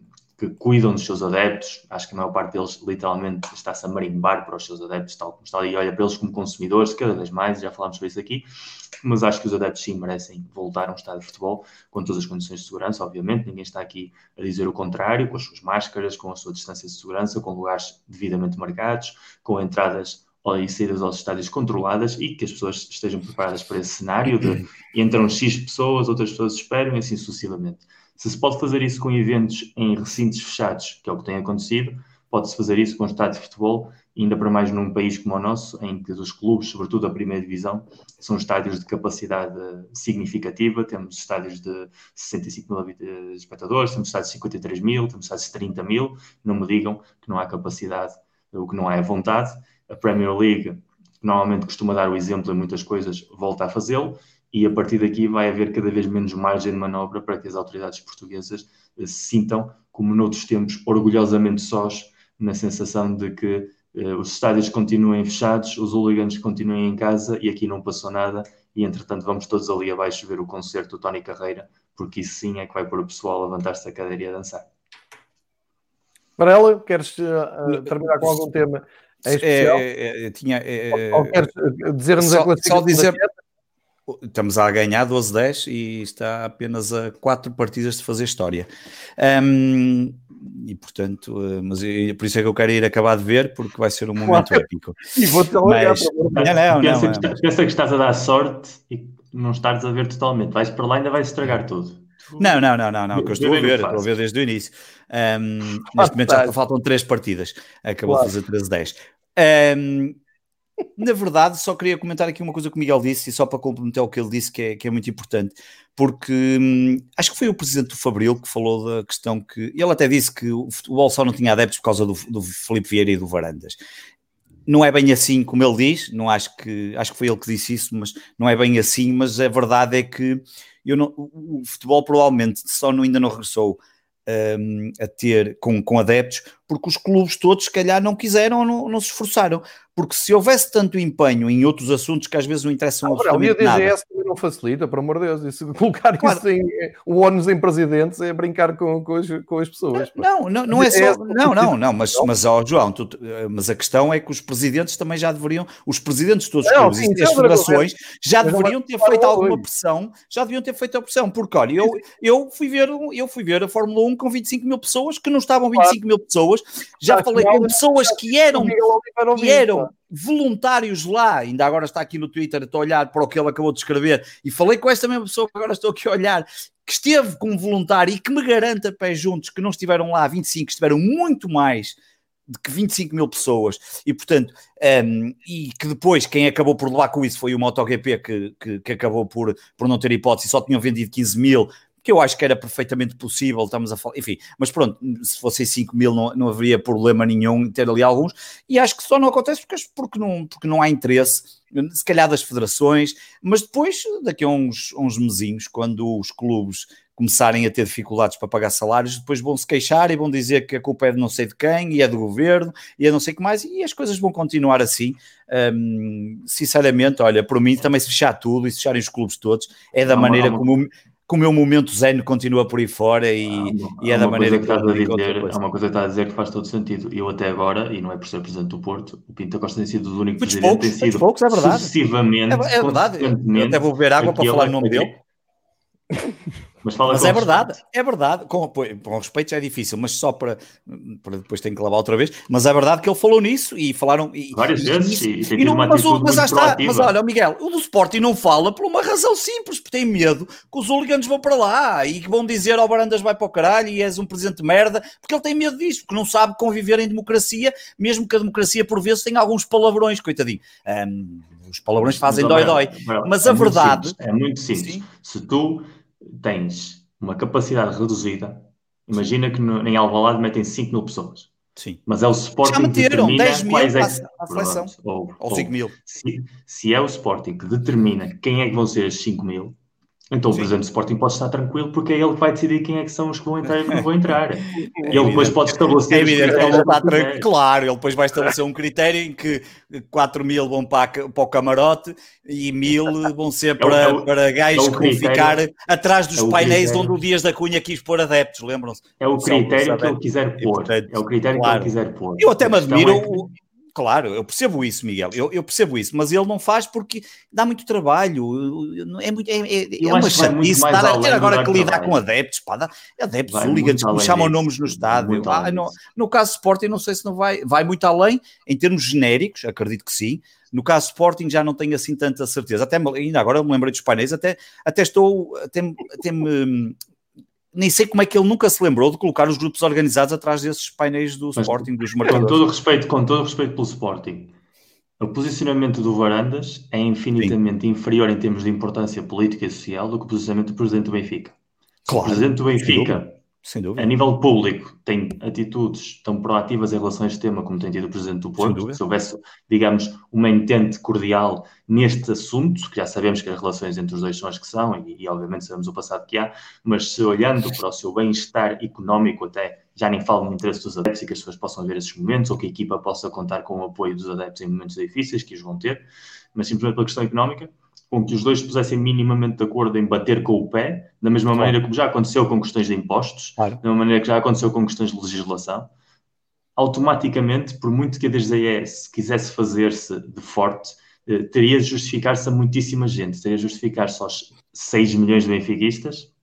S2: que cuidam dos seus adeptos. Acho que a maior parte deles literalmente está-se a marimbar para os seus adeptos, tal como está e olha para eles como consumidores, cada vez mais, já falámos sobre isso aqui. Mas acho que os adeptos sim merecem voltar a um estádio de futebol com todas as condições de segurança, obviamente. Ninguém está aqui a dizer o contrário, com as suas máscaras, com a sua distância de segurança, com lugares devidamente marcados, com entradas e saídas aos estádios controladas e que as pessoas estejam preparadas para esse cenário de entram X pessoas, outras pessoas esperam e assim sucessivamente. Se se pode fazer isso com eventos em recintos fechados, que é o que tem acontecido, pode-se fazer isso com estádios de futebol, ainda para mais num país como o nosso, em que os clubes, sobretudo a primeira divisão, são estádios de capacidade significativa. Temos estádios de 65 mil espectadores, temos estádios de 53 mil, temos estádios de 30 mil. Não me digam que não há capacidade, ou que não há vontade. A Premier League, que normalmente costuma dar o exemplo em muitas coisas, volta a fazê-lo e a partir daqui vai haver cada vez menos margem de manobra para que as autoridades portuguesas eh, se sintam, como noutros tempos, orgulhosamente sós, na sensação de que eh, os estádios continuem fechados, os hooligans continuem em casa e aqui não passou nada e entretanto vamos todos ali abaixo ver o concerto do Tony Carreira, porque isso sim é que vai pôr o pessoal a levantar-se da cadeira e a dançar.
S1: Marela, queres uh, terminar com algum tema em especial? É,
S3: é, é tinha,
S1: ou, ou queres dizer-nos a classificação? Só dizer,
S3: Estamos a ganhar 12-10 e está apenas a 4 partidas de fazer história. Um, e portanto, uh, mas eu, por isso é que eu quero ir acabar de ver, porque vai ser um momento claro. épico.
S1: E vou-te
S2: mas, não, não, pensa, não, que está, pensa que estás a dar sorte e não estás a ver totalmente. Vais para lá e ainda vais estragar tudo.
S3: Não, não, não, não, não, que eu estou a ver, estou a ver desde o início. Um, neste momento já faltam 3 partidas, acabou claro. de fazer 13-10. Um, na verdade, só queria comentar aqui uma coisa que o Miguel disse, e só para complementar o que ele disse, que é, que é muito importante, porque hum, acho que foi o presidente do Fabril que falou da questão que. Ele até disse que o futebol só não tinha adeptos por causa do, do Felipe Vieira e do Varandas. Não é bem assim como ele diz, não acho que acho que foi ele que disse isso, mas não é bem assim. Mas a verdade é que eu não, o futebol provavelmente só não, ainda não regressou um, a ter com, com adeptos, porque os clubes todos, se calhar, não quiseram ou não, não se esforçaram. Porque se houvesse tanto empenho em outros assuntos que às vezes não interessam ah, absolutamente nada... a DGS
S1: também não facilita, por amor de Deus. E se colocar claro. isso em, o ônus em presidentes é brincar com, com, as, com as pessoas.
S3: Não, não, não é só... Não, não, não, mas, mas ó, João, tu, mas a questão é que os presidentes também já deveriam... Os presidentes de todos os clubes e as federações já deveriam ter feito alguma pressão, já deviam ter feito a pressão, porque olha, eu, eu, fui ver, eu fui ver a Fórmula 1 com 25 mil pessoas, que não estavam 25 mil pessoas, pessoas. Já falei com pessoas que eram, que eram voluntários lá, ainda agora está aqui no Twitter, estou a olhar para o que ele acabou de escrever, e falei com esta mesma pessoa que agora estou aqui a olhar, que esteve como voluntário e que me garanta pés juntos que não estiveram lá 25, estiveram muito mais de que 25 mil pessoas. E portanto um, e que depois quem acabou por levar com isso foi o MotoGP que, que, que acabou por, por não ter hipótese só tinham vendido 15 mil que eu acho que era perfeitamente possível, estamos a falar, enfim, mas pronto, se fossem 5 mil não, não haveria problema nenhum em ter ali alguns, e acho que só não acontece porque, porque, não, porque não há interesse, se calhar das federações, mas depois, daqui a uns, uns mesinhos, quando os clubes começarem a ter dificuldades para pagar salários, depois vão se queixar e vão dizer que a culpa é de não sei de quem, e é do governo, e é não sei o que mais, e as coisas vão continuar assim. Um, sinceramente, olha, por mim também se fechar tudo e se fecharem os clubes todos, é da não, maneira não, como que o meu momento zen continua por aí fora e, há, e é da maneira que,
S2: que estás a dizer. Há uma coisa que está a dizer que faz todo sentido. Eu até agora, e não é por ser presidente do Porto, o Pinto Costa tem sido o único muitos presidente poucos, tem sido
S3: poucos, é verdade.
S2: sucessivamente.
S3: É, é verdade. Eu até vou beber água para falar o nome dele. Mas, mas é verdade, é verdade. Com, com respeito já é difícil, mas só para, para depois tem que lavar outra vez. Mas é verdade que ele falou nisso e falaram. E,
S2: Várias
S3: e,
S2: vezes.
S3: E, e, e não, mas, o, mas, está, mas olha, Miguel, o do Sporting não fala por uma razão simples, porque tem medo que os hooligans vão para lá e que vão dizer ao oh, Barandas vai para o caralho e és um presidente de merda, porque ele tem medo disso, porque não sabe conviver em democracia, mesmo que a democracia por vezes tenha alguns palavrões, coitadinho. Um, os palavrões fazem dói-dói. Mas a
S2: é
S3: verdade.
S2: Simples, é muito simples. Sim. Se tu tens uma capacidade reduzida, imagina que no, em Alvalade metem 5 mil pessoas.
S3: Sim.
S2: Mas é o Sporting Já meteram que determina 10 mil quais é que...
S3: a seleção. Ou, ou 5 mil.
S2: Se, se, é o Sporting que determina quem é que vão ser as 5 mil, então Sim. o presidente do Sporting pode estar tranquilo porque é ele que vai decidir quem é que são os que vão entrar e que não vão entrar. É ele depois pode estabelecer. É
S3: evidente, ele está tranquilo. Claro, ele depois vai estabelecer um critério em que 4 mil vão para, para o camarote e mil vão ser para, é o, para gajos é que vão ficar atrás dos é painéis onde o Dias da Cunha quis pôr adeptos, lembram-se?
S2: É o critério que ele quiser pôr. É o critério claro. que ele quiser pôr.
S3: Eu até me admiro. É. Claro, eu percebo isso, Miguel, eu, eu, percebo isso, mas ele não faz porque dá muito trabalho, é, muito, é, é, é uma chatice estar a agora que lidar com adeptos, pá, dá, adeptos, hooligans que me chamam disso. nomes no estádio. Ah, no, no caso Sporting, não sei se não vai, vai muito além, em termos genéricos, acredito que sim. No caso Sporting já não tenho assim tanta certeza. Até ainda agora me lembrei dos painéis, até, até estou, até, até me nem sei como é que ele nunca se lembrou de colocar os grupos organizados atrás desses painéis do Mas, Sporting, dos
S2: marcadores. Com todo, respeito, com todo respeito pelo Sporting, o posicionamento do Varandas é infinitamente Sim. inferior em termos de importância política e social do que o posicionamento do Presidente do Benfica. Claro. O Presidente do Benfica sem dúvida. A nível público, tem atitudes tão proativas em relação a este tema como tem tido o Presidente do Porto. Se houvesse, digamos, uma entente cordial neste assunto, que já sabemos que as relações entre os dois são as que são, e, e obviamente sabemos o passado que há, mas se olhando para o seu bem-estar económico, até já nem falo no interesse dos adeptos e que as pessoas possam ver esses momentos, ou que a equipa possa contar com o apoio dos adeptos em momentos difíceis, que os vão ter, mas simplesmente pela questão económica, com que os dois pusessem minimamente de acordo em bater com o pé, da mesma claro. maneira como já aconteceu com questões de impostos, claro. da mesma maneira que já aconteceu com questões de legislação, automaticamente, por muito que a DGS quisesse fazer-se de forte, eh, teria de justificar-se a muitíssima gente, teria de justificar-se aos 6 milhões de benfiquistas,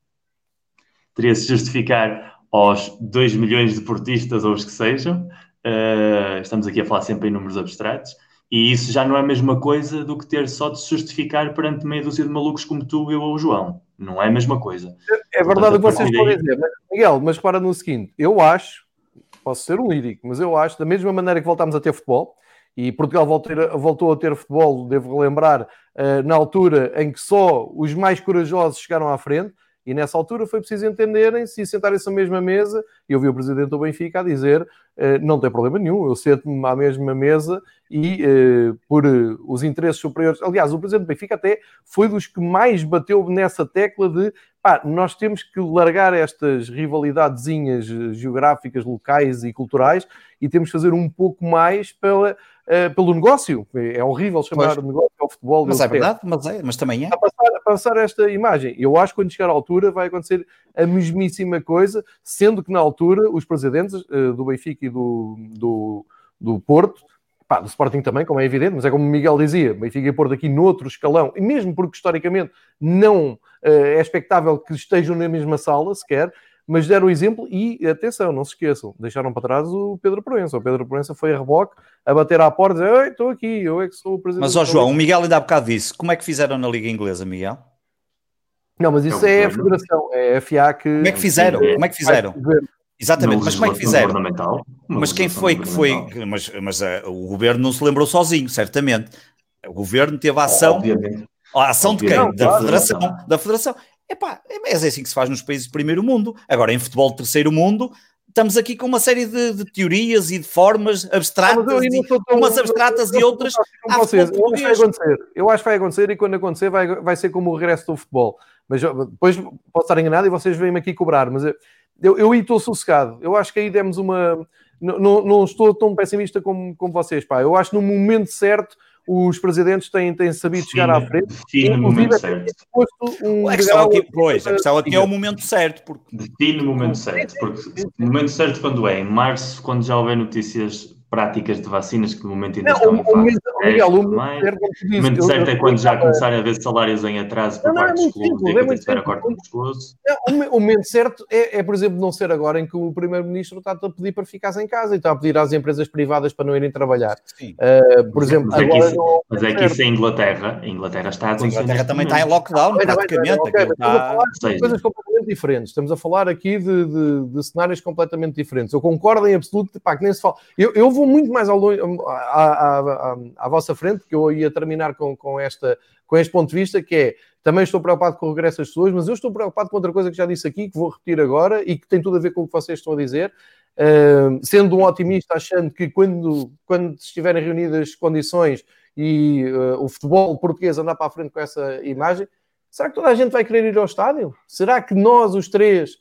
S2: teria de justificar aos 2 milhões de portistas ou os que sejam, uh, estamos aqui a falar sempre em números abstratos, e isso já não é a mesma coisa do que ter só de se justificar perante meia dúzia de malucos como tu, eu ou o João. Não é a mesma coisa.
S1: É, verdade o que vocês podem dizer. Miguel, mas para no seguinte, eu acho, posso ser um lírico, mas eu acho, da mesma maneira que voltámos a ter futebol, e Portugal voltou a ter futebol, devo relembrar, eh, na altura em que só os mais corajosos chegaram à frente, e nessa altura foi preciso entenderem-se e sentarem-se à mesma mesa. E eu vi o presidente do Benfica a dizer: eh, não tem problema nenhum, eu sento-me à mesma mesa e eh, por eh, os interesses superiores. Aliás, o presidente do Benfica até foi dos que mais bateu nessa tecla de pá, nós temos que largar estas rivalidadezinhas geográficas, locais e culturais e temos que fazer um pouco mais pela pelo negócio. É horrível chamar pois. negócio ao futebol.
S3: Mas é verdade, mas, é, mas também é.
S1: A passar, a passar, esta imagem. Eu acho que quando chegar à altura vai acontecer a mesmíssima coisa, sendo que na altura os presidentes uh, do Benfica e do, do, do Porto Pá, do Sporting também, como é evidente, mas é como o Miguel dizia, Benfica e Porto aqui noutro escalão, e mesmo porque historicamente não uh, é expectável que estejam na mesma sala sequer, mas deram o exemplo e, atenção, não se esqueçam, deixaram para trás o Pedro Proença. O Pedro Proença foi a reboque, a bater à porta e dizer, estou aqui, eu é que sou o presidente.
S3: Mas, ó João, o Miguel ainda há bocado disse, como é que fizeram na Liga Inglesa, Miguel?
S1: Não, mas isso é, é a federação, é a FIA que...
S3: Como é que fizeram? Como é que fizeram? Exatamente, mas como é que fizeram? Mas quem foi que foi? Mas, mas uh, o governo não se lembrou sozinho, certamente. O governo teve a ação. Obviamente. A ação de quem? Da federação. Da federação. Epá, é assim que se faz nos países do primeiro mundo. Agora, em futebol do terceiro mundo, estamos aqui com uma série de, de teorias e de formas abstratas, não, e, tão, umas abstratas e outras.
S1: Vocês. Eu acho que vai acontecer. Eu acho que vai acontecer e quando acontecer vai, vai ser como o regresso do futebol. Mas depois posso estar enganado e vocês vêm-me aqui cobrar, mas eu, eu, eu estou sossegado. Eu acho que aí demos uma. Não, não, não estou tão pessimista como, como vocês, pá. Eu acho que no momento certo os presidentes têm, têm sabido sim, chegar à frente.
S2: Sim, no momento certo.
S3: Um a questão aqui, pois, a questão aqui é o momento certo. Porque...
S2: Define o momento certo, porque o momento certo quando é? Em março, quando já houver notícias práticas de vacinas que no momento ainda não, estão em fase. O momento certo é quando já começarem a haver salários em atraso por não, parte dos clubes e que a corte no pescoço.
S1: O momento certo é, é, por exemplo, não ser agora em que o Primeiro-Ministro está a pedir para ficar em casa e está a pedir às empresas privadas para não irem trabalhar. Uh, por exemplo,
S2: mas, é que, mas é que isso é Inglaterra. A Inglaterra está a
S3: A Inglaterra também está em lockdown, praticamente.
S1: Estamos a falar de coisas completamente diferentes. Estamos a falar aqui de, cenários completamente diferentes. Eu concordo em absoluto, pá, que nem se fala. Eu, eu vou muito mais ao longe, à, à, à, vossa frente, porque eu ia terminar com, com, esta, com este ponto de vista, que é, também estou preocupado com o regresso das pessoas, mas eu estou preocupado com outra coisa que já disse aqui, que vou repetir agora, e que tem tudo a ver com o que vocês estão a dizer, uh, sendo um otimista, achando que quando, quando estiverem reunidas condições e uh, o futebol português andar para a frente com essa imagem, será que toda a gente vai querer ir ao estádio? Será que nós, os três,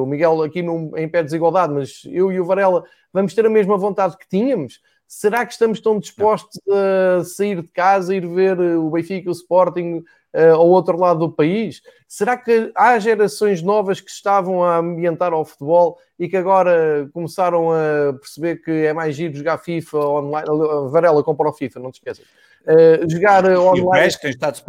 S1: o Miguel aqui num, em pé de desigualdade, mas eu e o Varela vamos ter a mesma vontade que tínhamos? Será que estamos tão dispostos a sair de casa, ir ver eh, o Benfica, o Sporting uh, ao outro lado do país? Será que há gerações novas que estavam a ambientar ao futebol e que agora começaram a perceber que é mais giro jogar FIFA online? Varela compra o FIFA, não te esqueças. Jogar online. E o
S3: resto tem estado de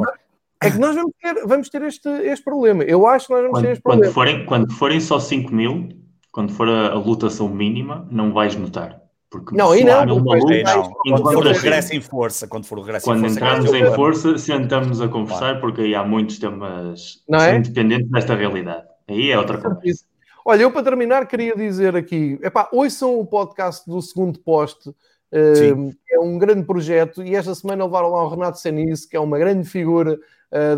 S1: é que nós vamos ter, vamos ter este, este problema. Eu acho que nós vamos
S2: quando,
S1: ter este problema.
S2: Quando forem, quando forem só 5 mil, quando for a, a lotação mínima, não vais notar. Porque
S1: não, aí não,
S3: uma luta, não. Quando for o regresso em força, quando for o regresso
S2: quando
S3: em
S2: força. Quando entramos em força, sentamos a conversar, claro. porque aí há muitos temas não é? independentes desta realidade. Aí é outra coisa.
S1: Olha, eu para terminar queria dizer aqui, epá, ouçam o podcast do segundo poste, uh, é um grande projeto, e esta semana levaram lá o Renato Senise, que é uma grande figura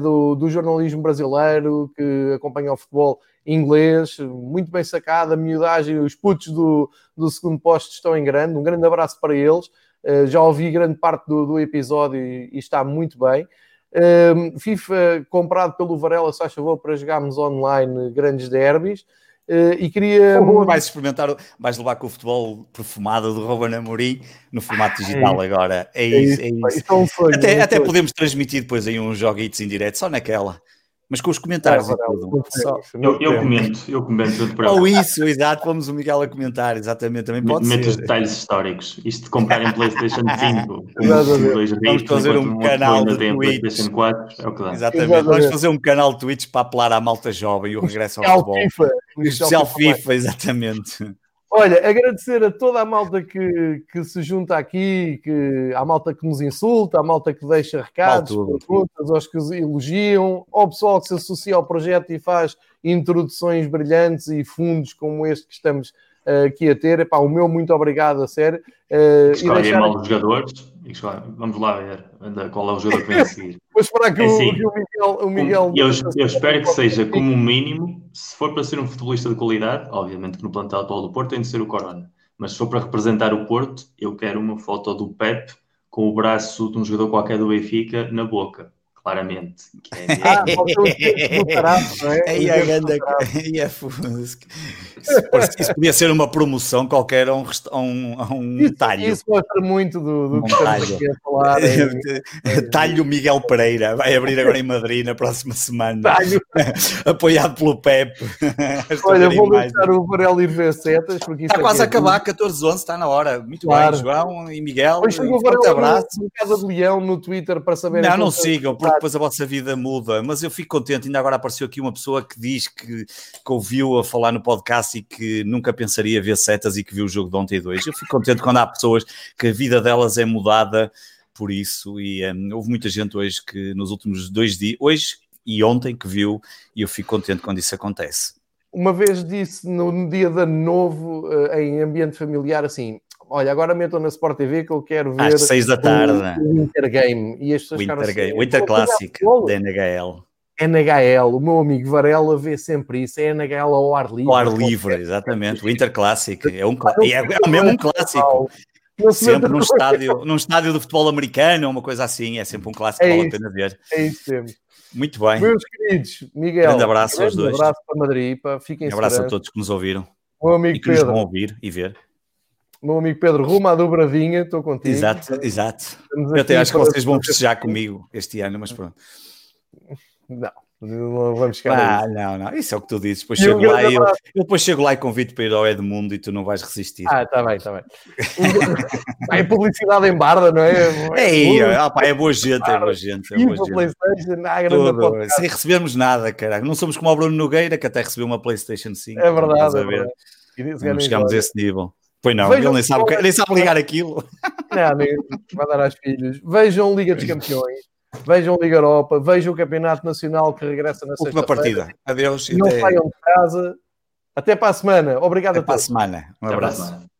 S1: do, do, jornalismo brasileiro, que acompanha o futebol inglês, muito bem sacada, a miudagem, os putos do, do segundo posto estão em grande, um grande abraço para eles, uh, já ouvi grande parte do, do episódio e, e, está muito bem. Uh, FIFA comprado pelo Varela, só favor, para jogarmos online grandes derbys. Uh, e queria.
S3: Oh, vais experimentar, vais levar com o futebol perfumado do Ruben Amorim no formato digital é, agora. É, é isso, é isso. isso. É um sonho, até, é até podemos transmitir depois aí uns joguitos em direto, só naquela mas com os comentários é, tudo.
S2: Eu, eu comento, eu comento.
S3: Ou isso, exato, vamos o Miguel a comentar, exatamente, também pode
S2: os detalhes históricos, isto de comprar em Playstation 5,
S3: vamos fazer um canal de Twitch. 4, é o que dá. Exatamente, vamos fazer um canal de Twitch para apelar à malta jovem e o regresso ao futebol. FIFA. Especial FIFA, exatamente.
S1: Olha, agradecer a toda a malta que, que se junta aqui, que, a malta que nos insulta, a malta que deixa recados, perguntas, aos que elogiam, ao pessoal que se associa ao projeto e faz introduções brilhantes e fundos como este que estamos aqui a ter. Epá, o meu muito obrigado, a sério.
S2: Uh, Escolhem deixar... mal os jogadores. Vamos lá ver qual é o jogador que vem a seguir.
S1: Vou esperar que, é assim, o, que o, Miguel. O Miguel
S2: eu, eu, espero que seja como mínimo, se for para ser um futebolista de qualidade, obviamente que no plantel atual do Porto tem de ser o Corona. Mas se for para representar o Porto, eu quero uma foto do Pep com o braço de um jogador qualquer do Benfica na boca claramente.
S1: É ah, é?
S3: Aí a ganda, aí é Isso podia ser uma promoção qualquer a um, a um, a um
S1: isso,
S3: talho.
S1: Isso mostra muito do, do um que talho. estamos aqui a falar. É,
S3: talho Miguel Pereira, vai abrir agora em Madrid na próxima semana. Talho. Apoiado pelo Pep.
S1: Olha, vou deixar o Varela ir ver setas.
S3: Porque está quase a acabar, 14 11 está na hora. Muito claro. bem, João e Miguel.
S1: Hoje chegou o Varela abraço. no Casa de Leão no Twitter para saber.
S3: Não, não sigam, porque que depois a vossa vida muda, mas eu fico contente. Ainda agora apareceu aqui uma pessoa que diz que, que ouviu a falar no podcast e que nunca pensaria ver setas e que viu o jogo de ontem e dois. Eu fico contente quando há pessoas que a vida delas é mudada por isso. E um, houve muita gente hoje que nos últimos dois dias, hoje e ontem, que viu, e eu fico contente quando isso acontece.
S1: Uma vez disse no dia de ano novo, uh, em ambiente familiar, assim: olha, agora metam na Sport TV que eu quero ver
S3: às seis da tarde
S1: o, o Intergame e as pessoas
S3: Winter, assim, Winter Classic da NHL.
S1: NHL, o meu amigo Varela vê sempre isso, é NHL ao ar livre.
S3: Ao ar livre, exatamente, o Winter Classic, é, um, é, é mesmo um clássico. Sempre num estádio, num estádio de futebol americano uma coisa assim, é sempre um clássico
S1: é
S3: que vale a pena ver.
S1: É isso sempre.
S3: Muito bem.
S1: Meus queridos, Miguel,
S3: grande abraço grande aos dois.
S1: Um abraço para Madrid, para fiquem
S3: Um abraço a todos que nos ouviram
S1: meu amigo
S3: e que
S1: Pedro.
S3: nos vão ouvir e ver.
S1: Meu amigo Pedro, rumo à dobradinha, estou contigo.
S3: Exato, exato. Eu até acho que vocês vão festejar comigo este ano, mas pronto.
S1: Não. Não vamos chegar
S3: ah, não, não, isso é o que tu dizes. Depois chego lá e eu, eu, depois chego lá e convido para ir ao Edmundo e tu não vais resistir.
S1: Ah, está bem, está bem. é publicidade em barda, não é?
S3: É, é, ah, pá, é boa gente, é boa gente. É boa gente.
S1: PlayStation, ah,
S3: Tudo, sem recebermos nada, cara. Não somos como o Bruno Nogueira, que até recebeu uma PlayStation 5.
S1: É verdade. É verdade.
S3: Não chegamos a esse nível. Pois não, Vejam ele nem sabe, nem sabe ligar aquilo.
S1: Não, nem vai dar às filhos. Vejam Liga dos Campeões. Vejam Liga Europa, vejam o Campeonato Nacional que regressa na
S3: sexta-feira. Última partida. Adeus.
S1: Não até... saiam de casa. Até para a semana. Obrigado
S3: até
S1: a todos.
S3: para a semana. Um abraço.